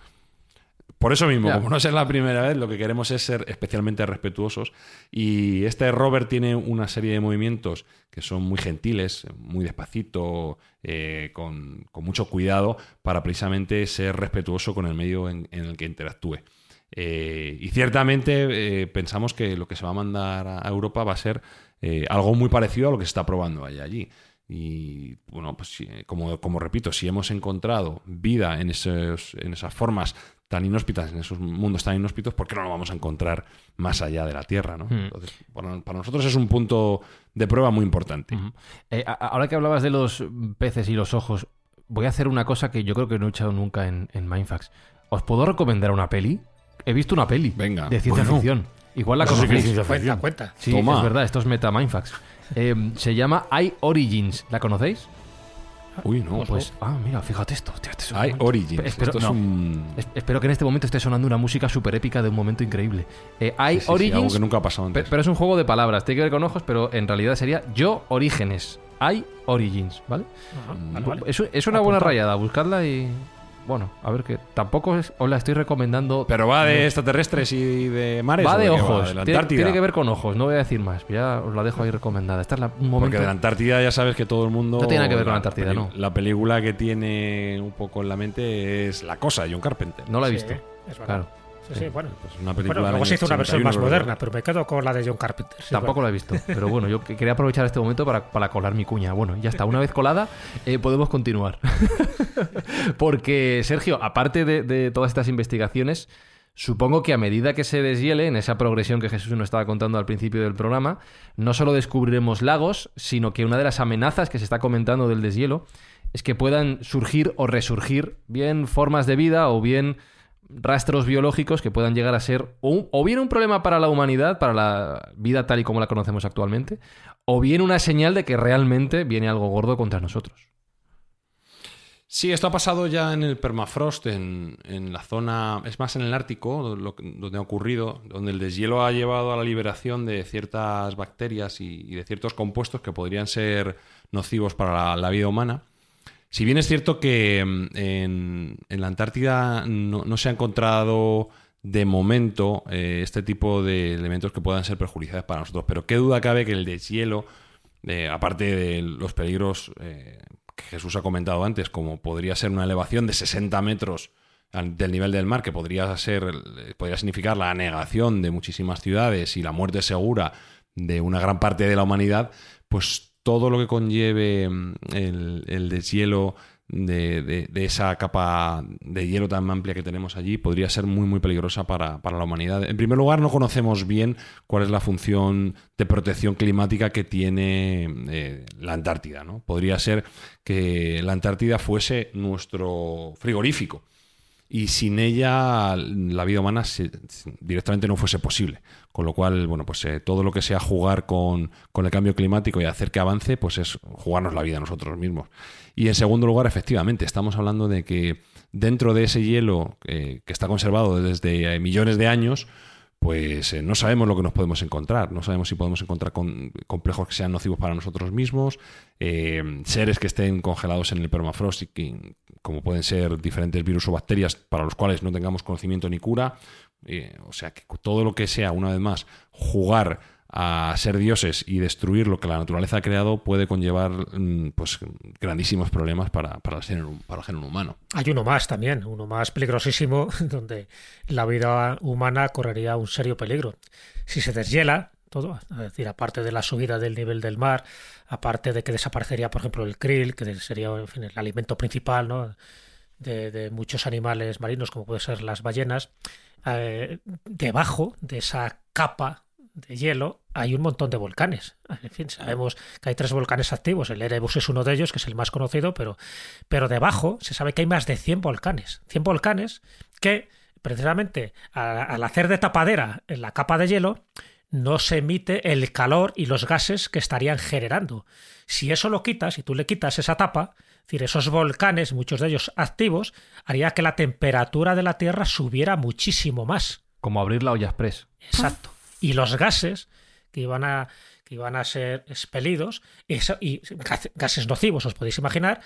Por eso mismo, como no es la primera vez, lo que queremos es ser especialmente respetuosos. Y este rover tiene una serie de movimientos que son muy gentiles, muy despacito, eh, con, mucho cuidado, para precisamente ser respetuoso con el medio en, el que interactúe. Eh, y ciertamente eh, pensamos que lo que se va a mandar a Europa va a ser algo muy parecido a lo que se está probando allí. Y bueno, pues como, como repito, si hemos encontrado vida en, esos, en esas formas tan inhóspitas, en esos mundos tan inhóspitos, ¿por qué no lo vamos a encontrar más allá de la Tierra? ¿no? Hmm. Entonces, para nosotros es un punto de prueba muy importante. Eh, ahora que hablabas de los peces y los ojos, voy a hacer una cosa que yo creo que no he echado nunca en, Mindfax. ¿Os puedo recomendar una peli? He visto una peli Venga, de ciencia ficción. Igual la conocéis. Cuenta, cuenta. Sí, es verdad, esto es Meta Mindfax. Eh, se llama I Origins. ¿La conocéis? Uy, no. Pues, ah, mira, fíjate esto. Hay Origins. Espero, espero, que en este momento esté sonando una música súper épica de un momento increíble. Eh, hay Origins. algo que nunca ha pasado antes. Pero es un juego de palabras. Tiene que ver con ojos, pero en realidad sería Yo Orígenes. Hay Origins, ¿vale? Es, una buena rayada. Buscarla y bueno, a ver que tampoco os la estoy recomendando. Pero va de extraterrestres y de mares. Va de ojos. tiene, que ver con ojos, no voy a decir más. Ya os la dejo ahí recomendada. Esta es la, un momento. Porque de la Antártida ya sabes que todo el mundo. No tiene que ver con la Antártida, no. La película que tiene un poco en la mente es La Cosa, John Carpenter. No la he visto. claro. Sí, sí, bueno. Pues una película bueno, luego se hizo una versión más moderna, pero me quedo con la de John Carpenter. Tampoco la he visto, pero bueno, yo quería aprovechar este momento para, para colar mi cuña. Bueno, ya está, una vez colada, eh, podemos continuar. Porque, Sergio, aparte de, de todas estas investigaciones, Supongo que a medida que se deshiele, en esa progresión que Jesús nos estaba contando al principio del programa, no solo descubriremos lagos, sino que una de las amenazas que se está comentando del deshielo es que puedan surgir o resurgir bien formas de vida o bien rastros biológicos que puedan llegar a ser o, bien un problema para la humanidad, para la vida tal y como la conocemos actualmente, o bien una señal de que realmente viene algo gordo contra nosotros. Sí, esto ha pasado ya en el permafrost, en, la zona, es más en el Ártico, donde ha ocurrido, donde el deshielo ha llevado a la liberación de ciertas bacterias y, de ciertos compuestos que podrían ser nocivos para la vida humana. Si bien es cierto que mm, en, la Antártida no, se ha encontrado de momento eh, este tipo de elementos que puedan ser perjudiciales para nosotros, pero qué duda cabe que el deshielo, eh, aparte de los peligros eh, que Jesús ha comentado antes, como podría ser una elevación de 60 metros del nivel del mar, que podría ser, podría significar la anegación de muchísimas ciudades y la muerte segura de una gran parte de la humanidad, pues todo lo que conlleve mm, el, deshielo de, de- de esa capa de hielo tan amplia que tenemos allí podría ser muy, muy peligrosa para, para la humanidad. En primer lugar, no conocemos bien cuál es la función de protección climática que tiene eh, la Antártida. ¿no? Podría ser que la Antártida fuese nuestro frigorífico y sin ella la vida humana directamente no fuese posible. Con lo cual, bueno, pues eh, todo lo que sea jugar con, con el cambio climático y hacer que avance, pues es jugarnos la vida nosotros mismos. Y en segundo lugar, efectivamente, estamos hablando de que dentro de ese hielo eh, que está conservado desde eh, millones de años, pues eh, no sabemos lo que nos podemos encontrar. No sabemos si podemos encontrar con- complejos que sean nocivos para nosotros mismos, eh, seres que estén congelados en el permafrost y que, como pueden ser diferentes virus o bacterias para los cuales no tengamos conocimiento ni cura. Eh, o sea, que todo lo que sea, una vez más, jugar a ser dioses y destruir lo que la naturaleza ha creado puede conllevar mm, pues grandísimos problemas para, para, el, género, para el humano. Hay uno más también, uno más peligrosísimo, donde la vida humana correría un serio peligro. Si se deshiela todo, es decir, aparte de la subida del nivel del mar, aparte de que desaparecería, por ejemplo, el krill, que sería el alimento principal de muchos animales marinos, como pueden ser las ballenas, eh, debajo de esa capa de hielo hay un montón de volcanes. En fin, sabemos que hay tres volcanes activos. El Erebus es uno de ellos, que es el más conocido, pero, pero debajo se sabe que hay más de 100 volcanes. 100 volcanes que, precisamente, a- al hacer de tapadera en la capa de hielo, no se emite el calor y los gases que estarían generando. Si eso lo quitas, si tú le quitas esa tapa, es decir, esos volcanes, muchos de ellos activos, haría que la temperatura de la Tierra subiera muchísimo más. Como abrir la olla express. Exacto. Y los gases que iban a, que iban a ser expelidos, eso, y gas- gases nocivos, os podéis imaginar,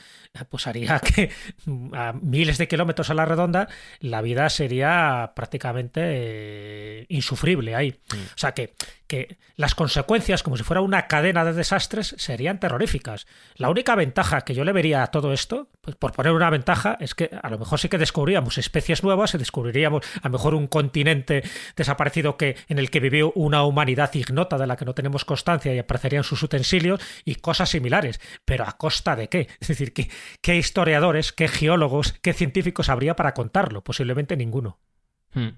pues haría que mm, a miles de kilómetros a la redonda la vida sería prácticamente eh, insufrible ahí. O sea que, que las consecuencias, como si fuera una cadena de desastres, serían terroríficas. La única ventaja que yo le vería a todo esto, pues por poner una ventaja, es que a lo mejor sí que descubríamos especies nuevas descubriríamos a lo mejor un continente desaparecido que, en el que vivió una humanidad ignota de la que no tenemos constancia y aparecerían sus utensilios y cosas similares. Pero ¿a costa de qué? Es decir, ¿qué, qué historiadores, qué geólogos, qué científicos habría para contarlo? Posiblemente ninguno. Hmm.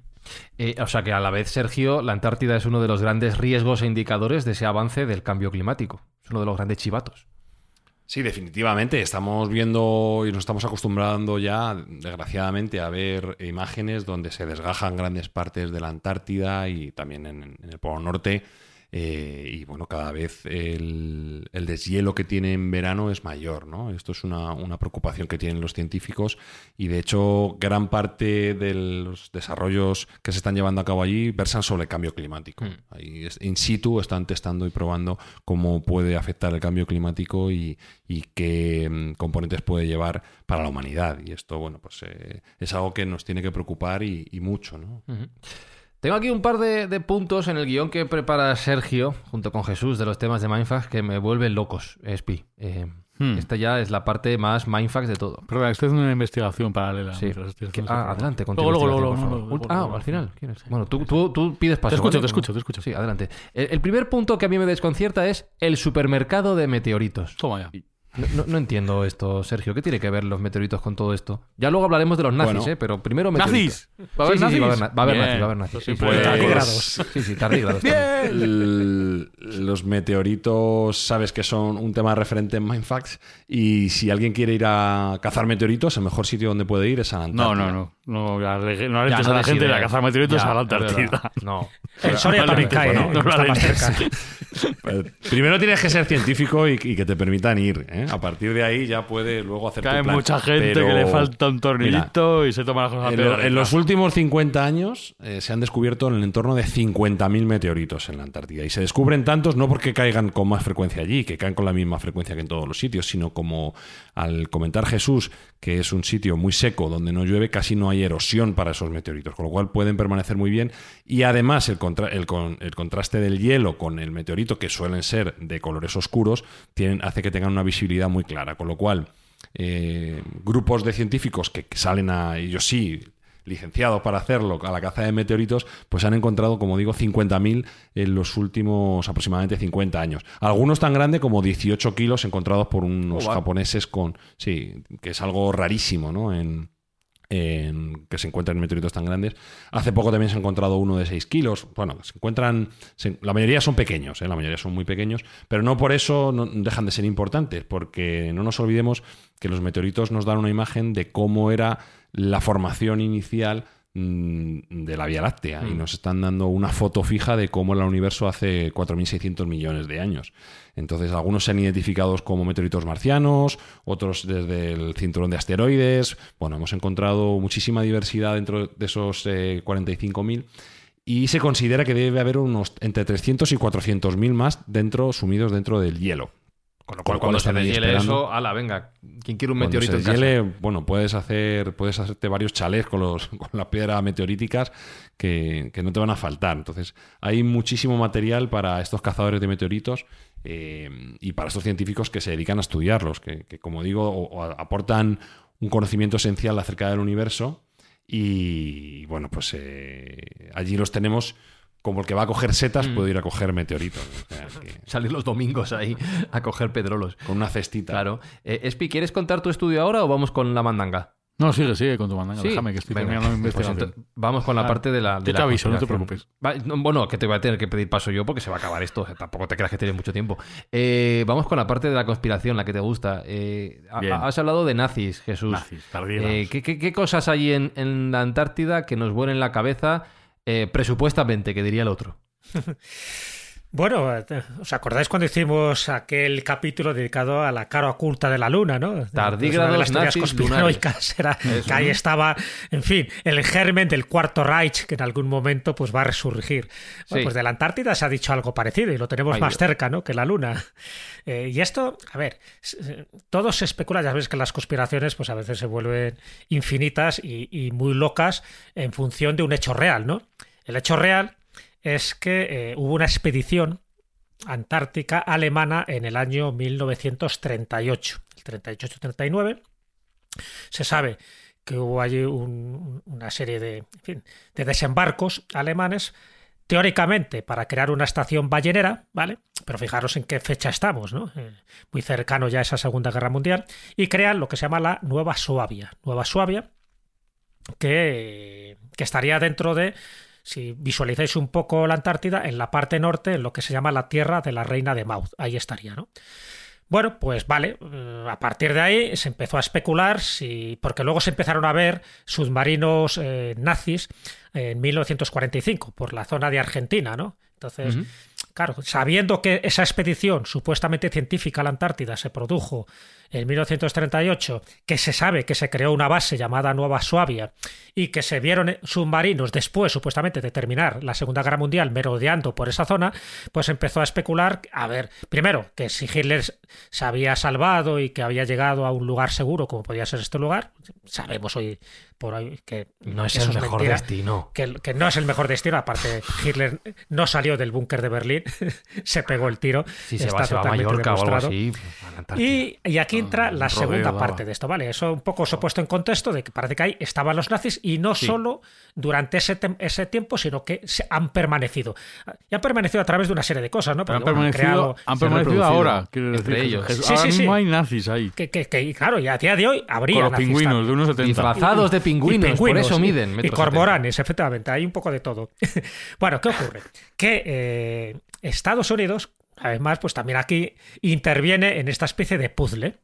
Eh, o sea que a la vez, Sergio, la Antártida es uno de los grandes riesgos e indicadores de ese avance del cambio climático. Es uno de los grandes chivatos. Sí, definitivamente. Estamos viendo y nos estamos acostumbrando ya, desgraciadamente, a ver imágenes donde se desgajan grandes partes de la Antártida y también en, en el Polo Norte. Eh, y bueno, cada vez el, el deshielo que tiene en verano es mayor, ¿no? Esto es una, una preocupación que tienen los científicos y de hecho gran parte de los desarrollos que se están llevando a cabo allí versan sobre el cambio climático. Ahí es- in situ están testando y probando cómo puede afectar el cambio climático y, y qué mm, componentes puede llevar para la humanidad. Y esto, bueno, pues eh, es algo que nos tiene que preocupar y, y mucho, ¿no? Tengo aquí un par de, de puntos en el guion que prepara Sergio, junto con Jesús, de los temas de Mindfax que me vuelven locos, Espi. Eh, Hmm. Esta ya es la parte más Mindfax de todo. Perdón, estoy haciendo una investigación paralela. Sí. Que- ah, adelante, con tu Luego, luego, luego, ah, al final. ¿quieres? Bueno, tú, tú, tú pides paso. Te escucho, ¿vale? te escucho, te escucho. Sí, adelante. El, el primer punto que a mí me desconcierta es el supermercado de meteoritos. Toma ya. No, no- no entiendo esto, Sergio. ¿Qué tiene que ver los meteoritos con todo esto? Ya luego hablaremos de los nazis, Bueno. ¿eh? Pero primero meteoritos. ¿Nazis? ¿Va a haber sí, sí, sí, va a nazis? haber, na- va a haber nazis, va a haber nazis. Sí, sí. Tardígrados. Sí, sí, tardígrados los meteoritos, sabes que son un tema referente en Mindfax. Y si alguien quiere ir a cazar meteoritos, el mejor sitio donde puede ir es a la No, Antártida. no, no. No, ya, le- no Ya, alentes no a la gente de la cazar meteoritos Ya, a la. Antártida. No. El Soria también cae, ¿eh? no lo Está más alentes. cerca. Eh, Primero tienes que ser científico y, y que te permitan ir. ¿eh? A partir de ahí ya puede luego hacer tu Cae plan. mucha gente Pero- que le falta un tornillito y se toma las cosas En, peor. lo- en los últimos 50 años eh, se han descubierto en el entorno de 50.000 meteoritos en la Antártida. Y se descubren tantos no porque caigan con más frecuencia allí, que caen con la misma frecuencia que en todos los sitios, sino como al comentar Jesús, que es un sitio muy seco donde no llueve, casi no hay erosión para esos meteoritos, con lo cual pueden permanecer muy bien. Y además el, contra- el con- el contraste del hielo con el meteorito, que suelen ser de colores oscuros, tienen, hace que tengan una visibilidad muy clara, con lo cual eh, grupos de científicos que salen a ellos sí licenciados para hacerlo a la caza de meteoritos, pues han encontrado, como digo, 50.000 en los últimos aproximadamente 50 años. Algunos tan grandes como 18 kilos encontrados por unos Oh, wow. japoneses con... Sí, que es algo rarísimo, ¿no? En, en que se encuentran meteoritos tan grandes. Hace poco también se ha encontrado uno de 6 kilos. Bueno, se encuentran. se- la mayoría son pequeños, ¿eh? la mayoría son muy pequeños, pero no por eso no dejan de ser importantes, porque no nos olvidemos que los meteoritos nos dan una imagen de cómo era la formación inicial mm, de la Vía Láctea y nos están dando una foto fija de cómo era el universo hace 4.600 millones de años. Entonces, algunos se han identificado como meteoritos marcianos, otros desde el cinturón de asteroides. Bueno, hemos encontrado muchísima diversidad dentro de esos eh, 45.000 y se considera que debe haber unos entre 300 y 400.000 más dentro sumidos dentro del hielo. Con lo cual, Cuando se deshiele eso, ala, venga, ¿quién quiere un cuando meteorito en casa? bueno, puedes hacer, puedes hacerte varios chalés con los, con las piedras meteoríticas que, que no te van a faltar. Entonces, hay muchísimo material para estos cazadores de meteoritos eh, y para estos científicos que se dedican a estudiarlos, que, que, como digo, o- o aportan un conocimiento esencial acerca del universo. Y bueno, pues eh, allí los tenemos. Como el que va a coger setas, Mm. puede ir a coger meteoritos. O sea, que Salir los domingos ahí a coger pedrolos. con una cestita. Claro. Eh, Espi, ¿quieres contar tu estudio ahora o vamos con la mandanga? No, sigue, sigue con tu mandanga. Sí. Déjame que estoy Venga, terminando mi pues investigación. vamos con la Ah, parte de la. De yo la te aviso, no te preocupes. Va- no, bueno, que te voy a tener que pedir paso yo porque se va a acabar esto. o sea, tampoco te creas que tiene mucho tiempo. Eh, vamos con la parte de la conspiración, la que te gusta. Eh, ha- has hablado de nazis, Jesús. Nazis. Eh, ¿qué, qué, qué cosas hay en, en la Antártida que nos vuelen la cabeza eh, presupuestamente, que diría el otro? Bueno, ¿os acordáis cuando hicimos aquel capítulo dedicado a la cara oculta de la luna, no? Tardígrados, de las teorías conspiranoicas era que ahí estaba, en fin, el germen del cuarto Reich que en algún momento pues va a resurgir. Bueno, Sí. pues de la Antártida se ha dicho algo parecido y lo tenemos Ay, más Dios. cerca, ¿no? Que la luna. Eh, y esto, a ver, todo se especula, ya ves que las conspiraciones pues a veces se vuelven infinitas y, y muy locas en función de un hecho real, ¿no? El hecho real es que eh, hubo una expedición antártica alemana en el año 1938, el 38-39. Se sabe que hubo allí un- una serie de, de desembarcos alemanes, teóricamente para crear una estación ballenera, ¿vale? Pero fijaros en qué fecha estamos, ¿no? Eh, muy cercano ya a esa Segunda Guerra Mundial, y crean lo que se llama la Nueva Suabia. Nueva Suabia, que, que estaría dentro de, si visualizáis un poco la Antártida, en la parte norte, en lo que se llama la Tierra de la Reina de Maud. Ahí estaría, ¿no? Bueno, pues vale, eh, a partir de ahí se empezó a especular si, porque luego se empezaron a ver submarinos eh, nazis en 1945 por la zona de Argentina, ¿no? Entonces, claro, sabiendo que esa expedición supuestamente científica a la Antártida se produjo en 1938, que se sabe que se creó una base llamada Nueva Suabia y que se vieron submarinos después, supuestamente, de terminar la Segunda Guerra Mundial merodeando por esa zona, pues empezó a especular, a ver, primero, que si Hitler se había salvado y que había llegado a un lugar seguro, como podía ser este lugar, sabemos hoy por hoy que No es el mejor mentira, destino. Que, que no es el mejor destino, aparte Hitler no salió del búnker de Berlín, se pegó el tiro. Si se va, se va a totalmente Mallorca o algo demostrado. así. a la Antártida. Y, y aquí entra la rodeo segunda daba. parte de esto, ¿vale? Eso un poco os he puesto en contexto de que parece que ahí estaban los nazis y no Sí. solo durante ese, ese tiempo, sino que se han permanecido. Y han permanecido a través de una serie de cosas, ¿no? Pero han Porque, bueno, han permanecido, creado- han se han permanecido ahora. quiero entre decir, ellos. Jesús. Sí, ahora sí, sí. mismo hay nazis ahí. que, que- que, claro, y a día de hoy habría Con los nazis pingüinos también. de unos 70. Disfrazados de pingüinos, por eso y- miden. Y, metro cormoranes, efectivamente, hay un poco de todo. bueno, ¿qué ocurre? Que eh, Estados Unidos, además, pues también aquí interviene en esta especie de puzzle.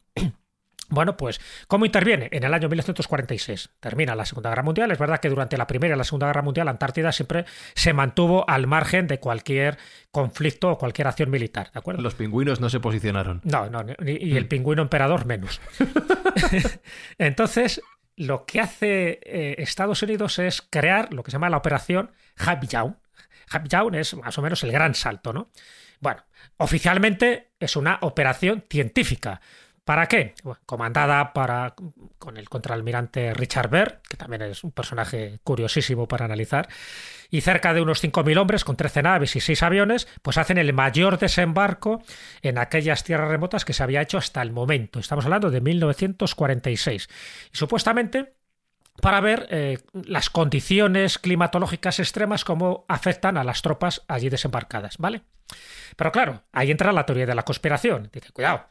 Bueno, pues, ¿cómo interviene? En el año 1946 termina la Segunda Guerra Mundial. Es verdad que durante la Primera y la Segunda Guerra Mundial, Antártida siempre se mantuvo al margen de cualquier conflicto o cualquier acción militar, ¿de acuerdo? Los pingüinos no se posicionaron. No, no, y Mm. el pingüino emperador menos. Entonces, lo que hace eh, Estados Unidos es crear lo que se llama la operación Habyaun. Habyaun es más o menos el gran salto, ¿no? Bueno, oficialmente es una operación científica. ¿Para qué? Comandada para, con el contraalmirante Richard Berg, que también es un personaje curiosísimo para analizar, y cerca de unos 5.000 hombres con 13 naves y 6 aviones, pues hacen el mayor desembarco en aquellas tierras remotas que se había hecho hasta el momento. Estamos hablando de 1946. Y supuestamente para ver eh, las condiciones climatológicas extremas cómo afectan a las tropas allí desembarcadas, ¿vale? Pero claro, ahí entra la teoría de la conspiración. Dice, cuidado,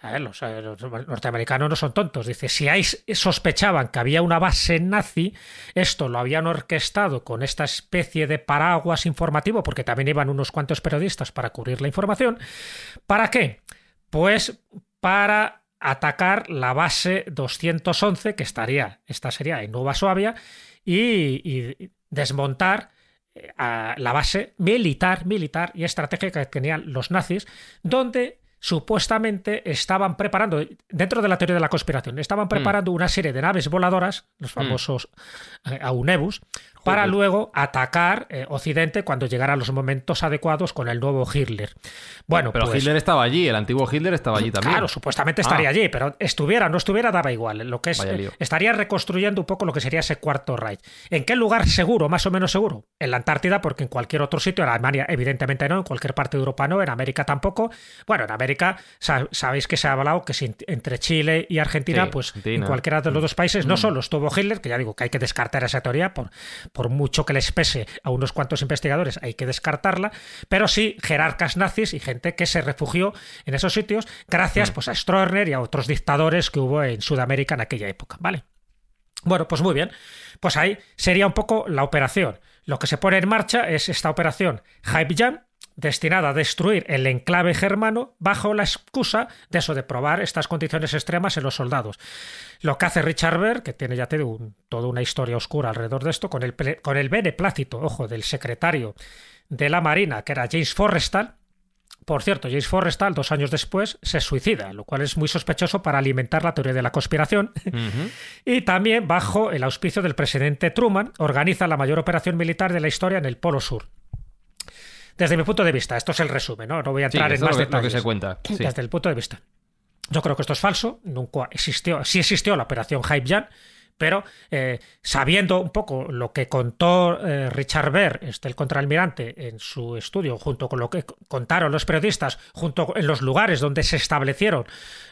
a ver, los, eh, los norteamericanos no son tontos. Dice, si sospechaban que había una base nazi, esto lo habían orquestado con esta especie de paraguas informativo, porque también iban unos cuantos periodistas para cubrir la información. ¿Para qué? Pues para atacar la base 211, que estaría, esta sería en Nueva Suabia, y, y desmontar eh, a la base militar, militar y estratégica que tenían los nazis, donde supuestamente estaban preparando, dentro de la teoría de la conspiración, estaban Mm. preparando una serie de naves voladoras, los famosos eh, Aunebus, para luego atacar eh, Occidente cuando llegaran los momentos adecuados con el nuevo Hitler. Bueno, pero pues, Hitler estaba allí, el antiguo Hitler estaba allí también. Claro, supuestamente estaría Ah. allí, pero estuviera no estuviera, daba igual. Lo que es, eh, estaría reconstruyendo un poco lo que sería ese cuarto Reich. ¿En qué lugar seguro, más o menos seguro? En la Antártida, porque en cualquier otro sitio, en Alemania, evidentemente no, en cualquier parte de Europa no, en América tampoco. Bueno, en América sa- sabéis que se ha hablado que si entre Chile y Argentina, Sí, pues Argentina. en cualquiera de los dos países, no solo estuvo Hitler, que ya digo que hay que descartar esa teoría, por, por mucho que les pese a unos cuantos investigadores, hay que descartarla, pero sí jerarcas nazis y gente que se refugió en esos sitios gracias pues, a Stroessner y a otros dictadores que hubo en Sudamérica en aquella época, ¿vale? Bueno, pues muy bien. Pues ahí sería un poco la operación. Lo que se pone en marcha es esta operación Haibjan, destinada a destruir el enclave germano bajo la excusa de eso, de probar estas condiciones extremas en los soldados. Lo que hace Richard Berg, que tiene ya te digo, un- toda una historia oscura alrededor de esto, con el, con el beneplácito, ojo, del secretario de la Marina, que era James Forrestal, por cierto, James Forrestal, dos años después, se suicida, lo cual es muy sospechoso para alimentar la teoría de la conspiración. Y también, bajo el auspicio del presidente Truman, organiza la mayor operación militar de la historia en el Polo Sur. Desde mi punto de vista, esto es el resumen, ¿no? No voy a Sí, entrar en más lo que- lo que detalles. se cuenta, sí. Desde el punto de vista. Yo creo que esto es falso, nunca existió, sí existió la operación Hype Jan, pero eh, sabiendo un poco lo que contó eh, Richard Berg, este, el contraalmirante, en su estudio, junto con lo que contaron los periodistas, junto con- en los lugares donde se establecieron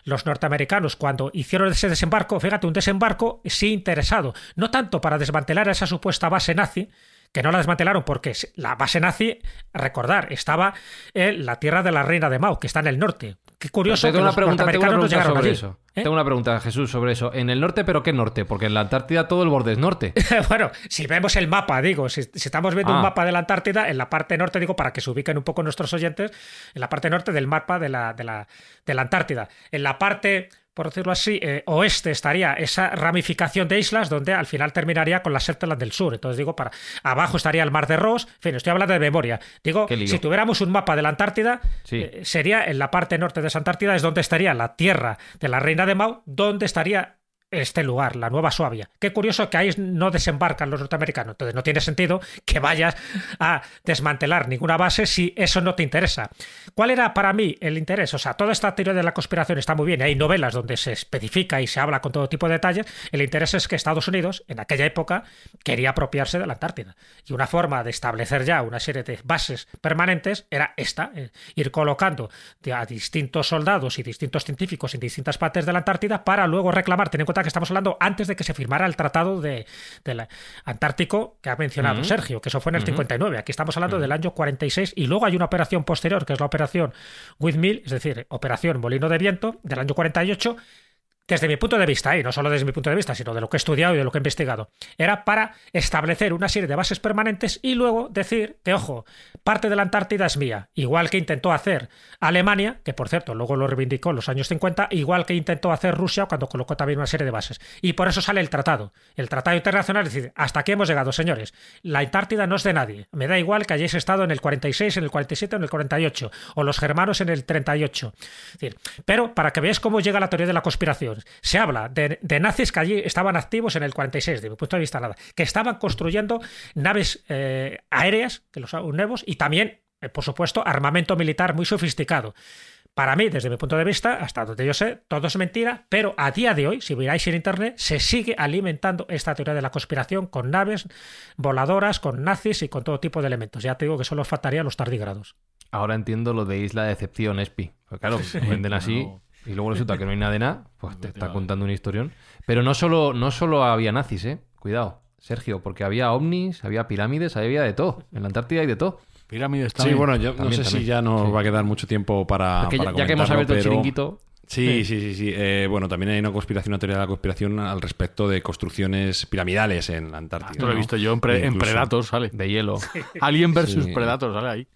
los norteamericanos cuando hicieron ese desembarco, fíjate, un desembarco sí interesado, no tanto para desmantelar esa supuesta base nazi, que no la desmantelaron porque la base nazi, recordar, estaba en la tierra de la reina de Mao, que está en el norte. Qué curioso tengo que una los pregunta, tengo una no sobre allí. eso. ¿Eh? Tengo una pregunta, Jesús, sobre eso. ¿En el norte, pero qué norte? Porque en la Antártida todo el borde es norte. bueno, si vemos el mapa, digo, si, si estamos viendo Ah. un mapa de la Antártida, en la parte norte, digo, para que se ubiquen un poco nuestros oyentes, en la parte norte del mapa de la, de la, de la Antártida. En la parte, por decirlo así, eh, oeste estaría esa ramificación de islas donde al final terminaría con la Shetland del sur. Entonces digo, para abajo estaría el mar de Ross. En fin, estoy hablando de memoria. Digo, si tuviéramos un mapa de la Antártida, Sí. eh, sería en la parte norte de esa Antártida, es donde estaría la tierra de la reina de Mao, donde estaría este lugar, la Nueva Suabia. Qué curioso que ahí no desembarcan los norteamericanos. Entonces no tiene sentido que vayas a desmantelar ninguna base si eso no te interesa. ¿Cuál era para mí el interés? O sea, toda esta teoría de la conspiración está muy bien. Hay novelas donde se especifica y se habla con todo tipo de detalles. El interés es que Estados Unidos, en aquella época, quería apropiarse de la Antártida. Y una forma de establecer ya una serie de bases permanentes era esta, eh, ir colocando a distintos soldados y distintos científicos en distintas partes de la Antártida para luego reclamar. Ten en cuenta que estamos hablando antes de que se firmara el Tratado de, del Antártico que ha mencionado. Sergio, que eso fue en el 59. Aquí estamos hablando del año 46 y luego hay una operación posterior, que es la operación Windmill, es decir, operación Molino de Viento del año 48, desde mi punto de vista, y no solo desde mi punto de vista, sino de lo que he estudiado y de lo que he investigado, era para establecer una serie de bases permanentes y luego decir que, ojo, parte de la Antártida es mía, igual que intentó hacer Alemania, que por cierto luego lo reivindicó en los años 50, igual que intentó hacer Rusia cuando colocó también una serie de bases. Y por eso sale el tratado. El tratado internacional dice, hasta aquí hemos llegado, señores. La Antártida no es de nadie. Me da igual que hayáis estado en el 46, en el 47 o en el 48, o los germanos en el 38. Es decir, pero para que veáis cómo llega la teoría de la conspiración, se habla de, de nazis que allí estaban activos en el 46, de mi punto de vista nada, que estaban construyendo naves eh, aéreas, que los nuevos, y también, eh, por supuesto, armamento militar muy sofisticado. Para mí, desde mi punto de vista, hasta donde yo sé, todo es mentira, pero a día de hoy, si miráis en Internet, se sigue alimentando esta teoría de la conspiración con naves voladoras, con nazis y con todo tipo de elementos. Ya te digo que solo os faltaría los tardígrados. Ahora entiendo lo de Isla de Decepción, Espi. Pues claro, venden así claro. Y luego resulta que no hay nada de nada, pues te está contando una historión. Pero no solo, no solo había nazis, ¿eh? Cuidado, Sergio, porque había ovnis, había pirámides, había de todo. En la Antártida hay de todo. Pirámides Sí, también. bueno, yo no También, sé si ya nos Sí. va a quedar mucho tiempo para. Porque ya, para ya que hemos abierto el chiringuito, Sí, sí, sí, sí. Eh, bueno, también hay una conspiración, una teoría de la conspiración al respecto de construcciones piramidales en la Antártida. Esto lo he visto yo en, pre- en Incluso- Predator, sale. de hielo. Alien versus Sí. Predator, sale ahí.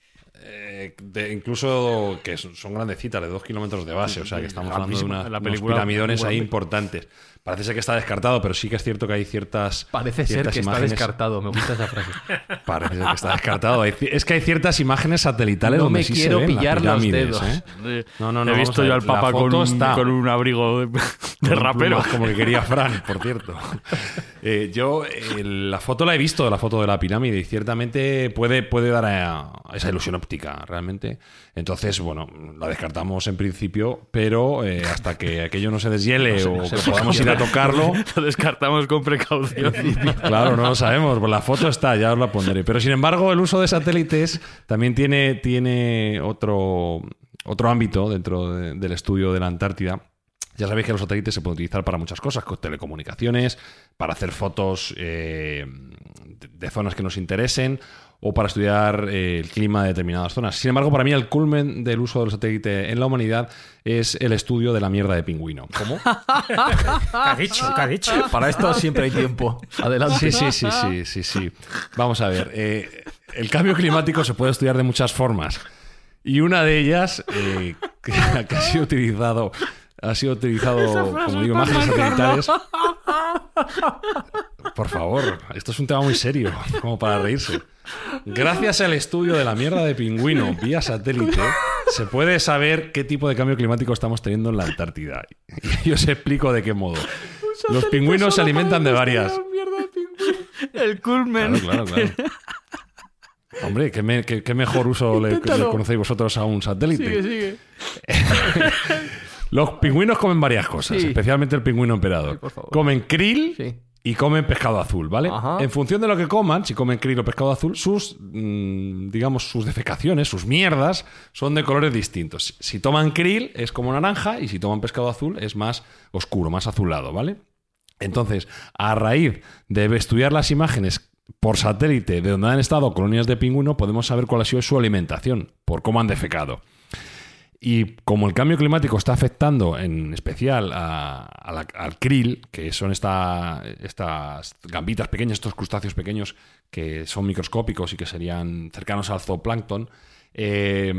Eh, de- incluso que son, grandecitas, de dos kilómetros de base, o sea que estamos hablando de una, La unos piramidones ahí importantes. Parece ser que está descartado, pero sí que es cierto que hay ciertas. Parece ser ciertas que está imágenes- descartado. Me gusta esa frase. Parece ser que está descartado. Es que hay ciertas imágenes satelitales No donde me sí quiero se ven las pillar los pirámides, dedos. ¿eh? No, no, no, He visto yo al la Papa con, está. con un abrigo de, de rapero. como que quería Fran, por cierto. Eh, yo eh, la foto la he visto, la foto de la pirámide, y ciertamente puede, puede dar a, a esa ilusión óptica, realmente. Entonces, bueno, la descartamos en principio, pero eh, hasta que aquello no se deshiele o que podamos ir a tocarlo, Lo descartamos con precaución. Claro, no lo sabemos. Pues la foto está, ya os la pondré. Pero sin embargo, el uso de satélites también tiene, tiene otro, otro ámbito dentro de- del estudio de la Antártida. Ya sabéis que los satélites se pueden utilizar para muchas cosas, con telecomunicaciones, para hacer fotos eh, de, de zonas que nos interesen o para estudiar eh, el clima de determinadas zonas. Sin embargo, para mí el culmen del uso del satélite en la humanidad es el estudio de la mierda de pingüino. ¿Cómo? ¿Qué ha dicho? ¿Qué ha dicho? Para esto siempre hay tiempo. Adelante. Sí, sí, sí, sí, sí, sí. Vamos a ver. eh, el cambio climático se puede estudiar de muchas formas. Y una de ellas, eh, que, que ha sido utilizado, ha sido utilizado, como digo, imágenes satelitales. Por favor, esto es un tema muy serio, como para reírse. Gracias al estudio de la mierda de pingüino vía satélite, se puede saber qué tipo de cambio climático estamos teniendo en la Antártida. Y os explico de qué modo. Los pingüinos se alimentan de varias. El culmen. Claro, claro, claro. Hombre, ¿qué, me- qué- qué mejor uso le, le conocéis vosotros a un satélite? sigue. Los pingüinos comen varias cosas, Sí. especialmente el pingüino emperador. Sí, por favor. comen krill Sí. y comen pescado azul, ¿vale? Ajá. En función de lo que coman, si comen krill o pescado azul, sus, mm, digamos, sus defecaciones, sus mierdas, son de colores distintos. Si toman krill es como naranja y si toman pescado azul es más oscuro, más azulado, ¿vale? Entonces, a raíz de estudiar las imágenes por satélite de donde han estado colonias de pingüino, podemos saber cuál ha sido su alimentación, por cómo han defecado. Y como el cambio climático está afectando en especial a- a la- al krill, que son esta- estas gambitas pequeñas, estos crustáceos pequeños que son microscópicos y que serían cercanos al zooplancton, eh,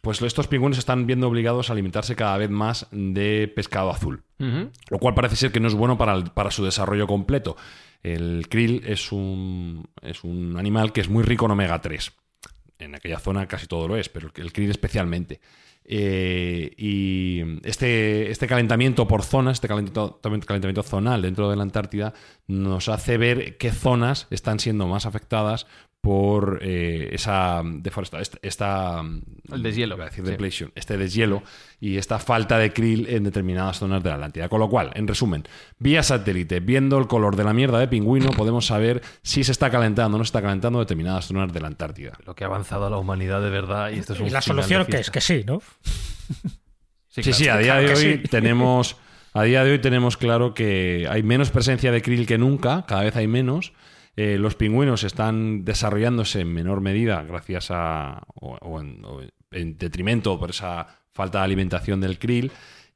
pues estos pingüinos están viendo obligados a alimentarse cada vez más de pescado azul. Lo cual parece ser que no es bueno para, el- para su desarrollo completo. El krill es un, es un animal que es muy rico en omega 3. En aquella zona casi todo lo es, pero el- krill especialmente. Eh, y este, este calentamiento por zonas, este calentamiento, calentamiento zonal dentro de la Antártida, nos hace ver qué zonas están siendo más afectadas por eh, esa deforestación, esta, esta- El deshielo, iba a decir sí. este deshielo y esta falta de krill en determinadas zonas de la Atlántida. Con lo cual, en resumen, vía satélite, viendo el color de la mierda de pingüino, podemos saber si se está calentando o no se está calentando determinadas zonas de la Antártida. Lo que ha avanzado la humanidad de verdad. Y, esto es un Y la solución que es que sí, ¿no? Sí, claro. sí, a día de Claro hoy sí. tenemos. A día de hoy tenemos claro que hay menos presencia de krill que nunca, cada vez hay menos. Eh, los pingüinos están desarrollándose en menor medida gracias a. o, o en, o en detrimento por esa falta de alimentación del krill.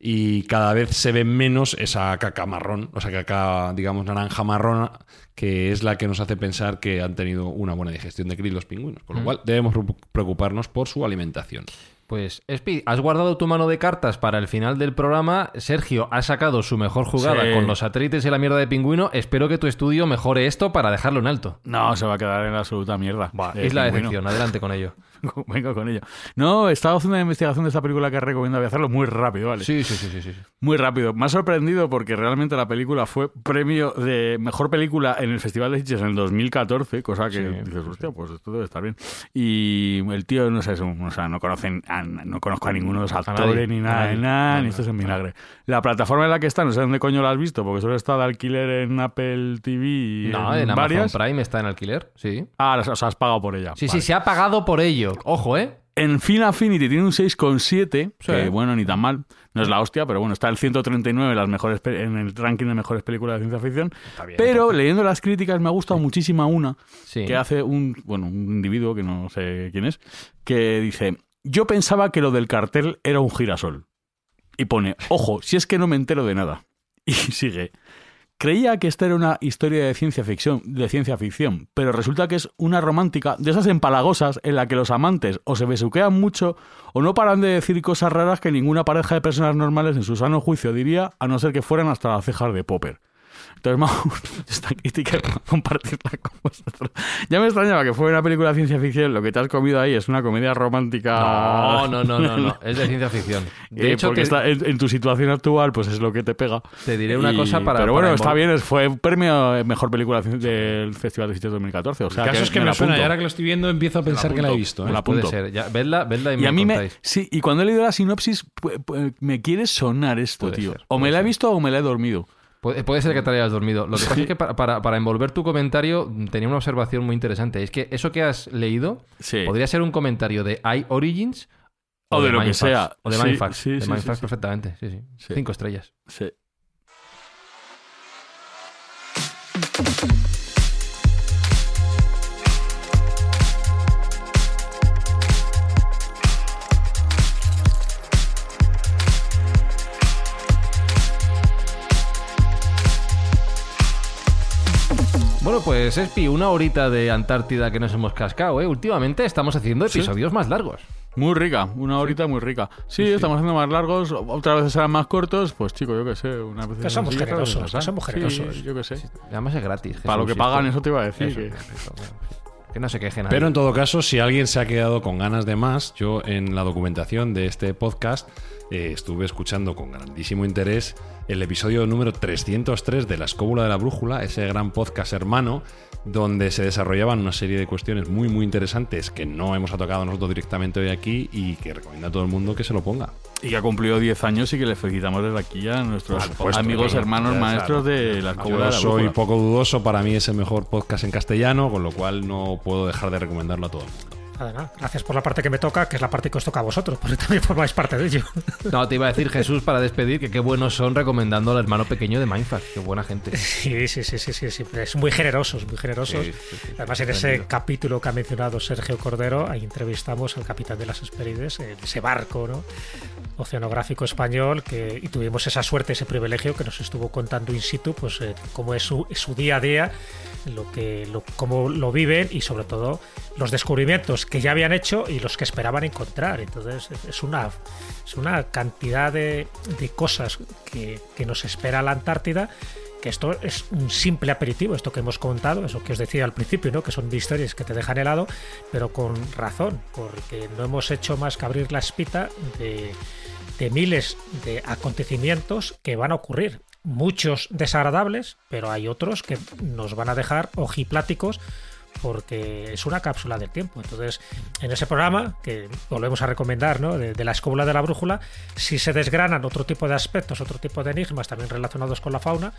Y cada vez se ve menos esa caca marrón, o sea, caca, digamos, naranja marrón, que es la que nos hace pensar que han tenido una buena digestión de krill los pingüinos. Con lo Mm. cual, debemos preocuparnos por su alimentación. Pues, Espi, has guardado tu mano de cartas para el final del programa. Sergio ha sacado su mejor jugada Sí. con los satélites y la mierda de pingüino. Espero que tu estudio mejore esto para dejarlo en alto. No, se va a quedar en la absoluta mierda. Eh, es la pingüino. decepción. Adelante con ello. Vengo con ello. No, he estado haciendo una investigación de esta película que recomiendo. Voy a hacerlo muy rápido, ¿vale? Sí, sí, sí, sí. sí. Muy rápido. Me ha sorprendido porque realmente la película fue premio de mejor película en el Festival de Sitges en el 2014, cosa que Sí, dices, hostia, pues esto debe estar bien. Y el tío, no sé, es un- o sea, no conocen, a- no conozco a ninguno de los actores ni nada, ni nada, ni esto es no. vinagre. La plataforma en la que está, no sé dónde coño la has visto, porque solo está de alquiler en Apple TV y No, en Amazon varias. Prime está en alquiler. Sí. Ah, o sea, has pagado por ella. Sí, Vale. sí, se ha pagado por ello. Ojo, ¿eh? En Fin Affinity tiene un 6,7, Sí. que bueno, ni tan mal. No es la hostia, pero bueno, está el 139 en, las mejores, en el ranking de mejores películas de ciencia ficción. bien, pero leyendo las críticas me ha gustado muchísima una Sí. que hace un, bueno, un individuo que no sé quién es, que dice, yo pensaba que lo del cartel era un girasol. Y pone, ojo, si es que no me entero de nada. Y sigue, creía que esta era una historia de ciencia ficción, de ciencia ficción, pero resulta que es una romántica de esas empalagosas en la que los amantes o se besuquean mucho o no paran de decir cosas raras que ninguna pareja de personas normales en su sano juicio diría, a no ser que fueran hasta las cejas de Popper. Entonces me gustado esta crítica compartirla con vosotros. Ya me extrañaba que fuera una película de ciencia ficción. Lo que te has comido ahí es una comedia romántica. No, no, no, no, no. Es de ciencia ficción. De Eh, hecho, porque está en, en tu situación actual, pues es lo que te pega. te diré una Y- cosa para. Pero bueno, para está bien, fue premio mejor película del Festival de Sitges 2014. O sea, el caso es que me, la suena y apunto. ahora que lo estoy viendo empiezo a pensar que la he visto. ¿eh? Me la Puede ser. Ya, vedla, vedla y, Y me a mí me. Sí, y cuando he leído la sinopsis, me quiere sonar esto, Puede tío. ser, o me la he visto o me la he dormido. Puede, puede ser que te hayas dormido. Lo que pasa es que para, para- para envolver tu comentario tenía una observación muy interesante. Es que eso que has leído Sí. podría ser un comentario de iOrigins O de lo que sea. O de Mindfax. sí, de Mindfax perfectamente. Sí, sí. Sí. Cinco estrellas. Sí. Bueno, pues Espi, una horita de Antártida que nos hemos cascado, ¿eh? Últimamente estamos haciendo Sí. episodios más largos. Muy rica, una horita muy rica. Sí, estamos haciendo más largos, otras veces serán más cortos, pues chico, yo qué sé, una vez Que somos generosos, que somos Sí, generosos. yo qué sé. Además es gratis. Para lo que pagan, eso te iba a decir. Eso, que- que no se quejen nadie. Pero en todo caso, si alguien se ha quedado con ganas de más, yo en la documentación de este podcast eh, estuve escuchando con grandísimo interés el episodio número 303 de La Escóbula de la Brújula, ese gran podcast hermano, donde se desarrollaban una serie de cuestiones muy, muy interesantes que no hemos tocado nosotros directamente hoy aquí y que recomiendo a todo el mundo que se lo ponga. Y que ha cumplido 10 años y que le felicitamos desde aquí a nuestros supuesto, amigos, claro. hermanos, maestros de la escuela de la soy brújula. poco dudoso, para mí es el mejor podcast en castellano, con lo cual no puedo dejar de recomendarlo a todo el mundo. Nada, nada. Gracias por la parte que me toca, que es la parte que os toca a vosotros, porque también formáis parte de ello. No, te iba a decir Jesús para despedir que qué buenos son recomendando al hermano pequeño de Mindfax. Qué buena gente. Sí, sí, sí, sí, sí, sí. Es muy generosos, muy generosos. Sí, sí. Además, en ese capítulo que ha mencionado Sergio Cordero, ahí entrevistamos al capitán de las Hesperides, en ese barco, ¿no? Oceanográfico español, que, y tuvimos esa suerte, ese privilegio que nos estuvo contando in situ, pues eh, cómo es su, es su día a día, lo que, lo, cómo lo viven y sobre todo los descubrimientos que ya habían hecho y los que esperaban encontrar. Entonces, es una, es una cantidad de, de cosas que, que nos espera la Antártida que esto es un simple aperitivo, esto que hemos contado, eso que os decía al principio, ¿no? que son historias que te dejan helado, pero con razón, porque no hemos hecho más que abrir la espita de, de miles de acontecimientos que van a ocurrir. Muchos desagradables, pero hay otros que nos van a dejar ojipláticos porque es una cápsula del tiempo. Entonces, en ese programa, que volvemos a recomendar, ¿no? de, la escóbula de la brújula, si se desgranan otro tipo de aspectos, otro tipo de enigmas también relacionados con la fauna,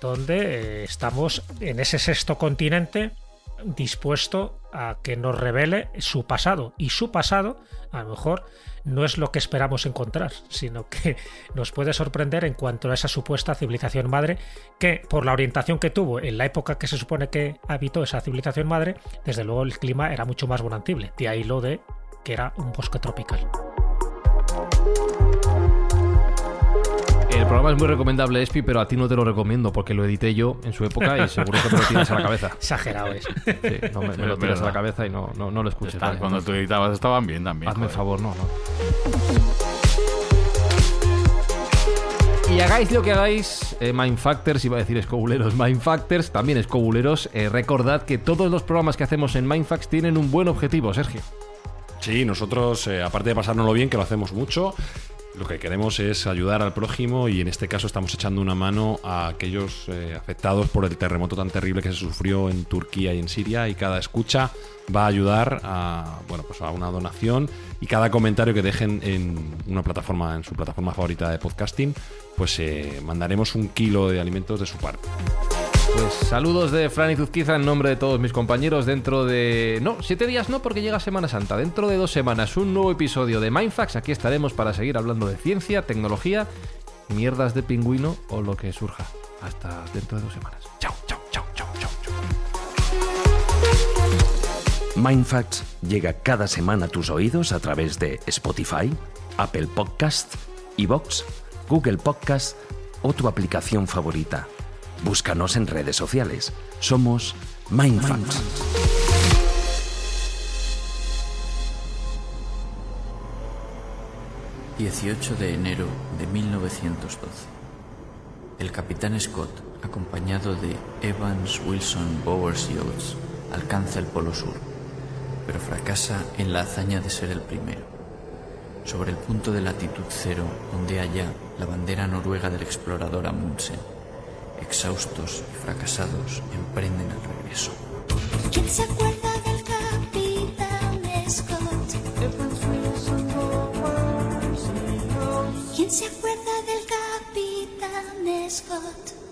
donde eh, estamos en ese sexto continente dispuesto a que nos revele su pasado. Y su pasado, a lo mejor, no es lo que esperamos encontrar, sino que nos puede sorprender en cuanto a esa supuesta civilización madre, que por la orientación que tuvo en la época que se supone que habitó esa civilización madre, desde luego el clima era mucho más bonancible. De ahí lo de que era un bosque tropical. El programa es muy recomendable, Espi, pero a ti no te lo recomiendo porque lo edité yo en su época y seguro que me lo tienes a la cabeza. Exagerado es. Sí, no, me, me lo tiras a la cabeza y no, no, no lo escuches. Está, vale. cuando tú editabas estaban bien también. Hazme el favor, no, no. Y hagáis lo que hagáis, eh, Mindfactors, iba a decir escobuleros, Mindfactors, también escobuleros, eh, recordad que todos los programas que hacemos en Mindfax tienen un buen objetivo, Sergio. Sí, nosotros, eh, aparte de pasárnoslo bien, que lo hacemos mucho, lo que queremos es ayudar al prójimo y en este caso estamos echando una mano a aquellos eh, afectados por el terremoto tan terrible que se sufrió en Turquía y en Siria y cada escucha va a ayudar a, bueno, pues a una donación y cada comentario que dejen en una plataforma, en su plataforma favorita de podcasting, pues eh, mandaremos un kilo de alimentos de su parte. Pues saludos de Fran Zuzquiza en nombre de todos mis compañeros dentro de... No, siete días no porque llega Semana Santa. Dentro de dos semanas un nuevo episodio de Mindfax. Aquí estaremos para seguir hablando de ciencia, tecnología, mierdas de pingüino o lo que surja. Hasta dentro de dos semanas. Chao, chao, chao, chao. chao. Mindfacts llega cada semana a tus oídos a través de Spotify, Apple Podcast, Evox, Google Podcast o tu aplicación favorita. Búscanos en redes sociales. Somos Mindfacts. 18 de enero de 1912. El capitán Scott, acompañado de Evans, Wilson, Bowers y Oates, alcanza el Polo Sur, pero fracasa en la hazaña de ser el primero. Sobre el punto de latitud cero, donde haya la bandera noruega del explorador Amundsen, exhaustos y fracasados, emprenden el regreso. ¿Quién se acuerda del capitán Scott? ¿Quién se acuerda del capitán Scott?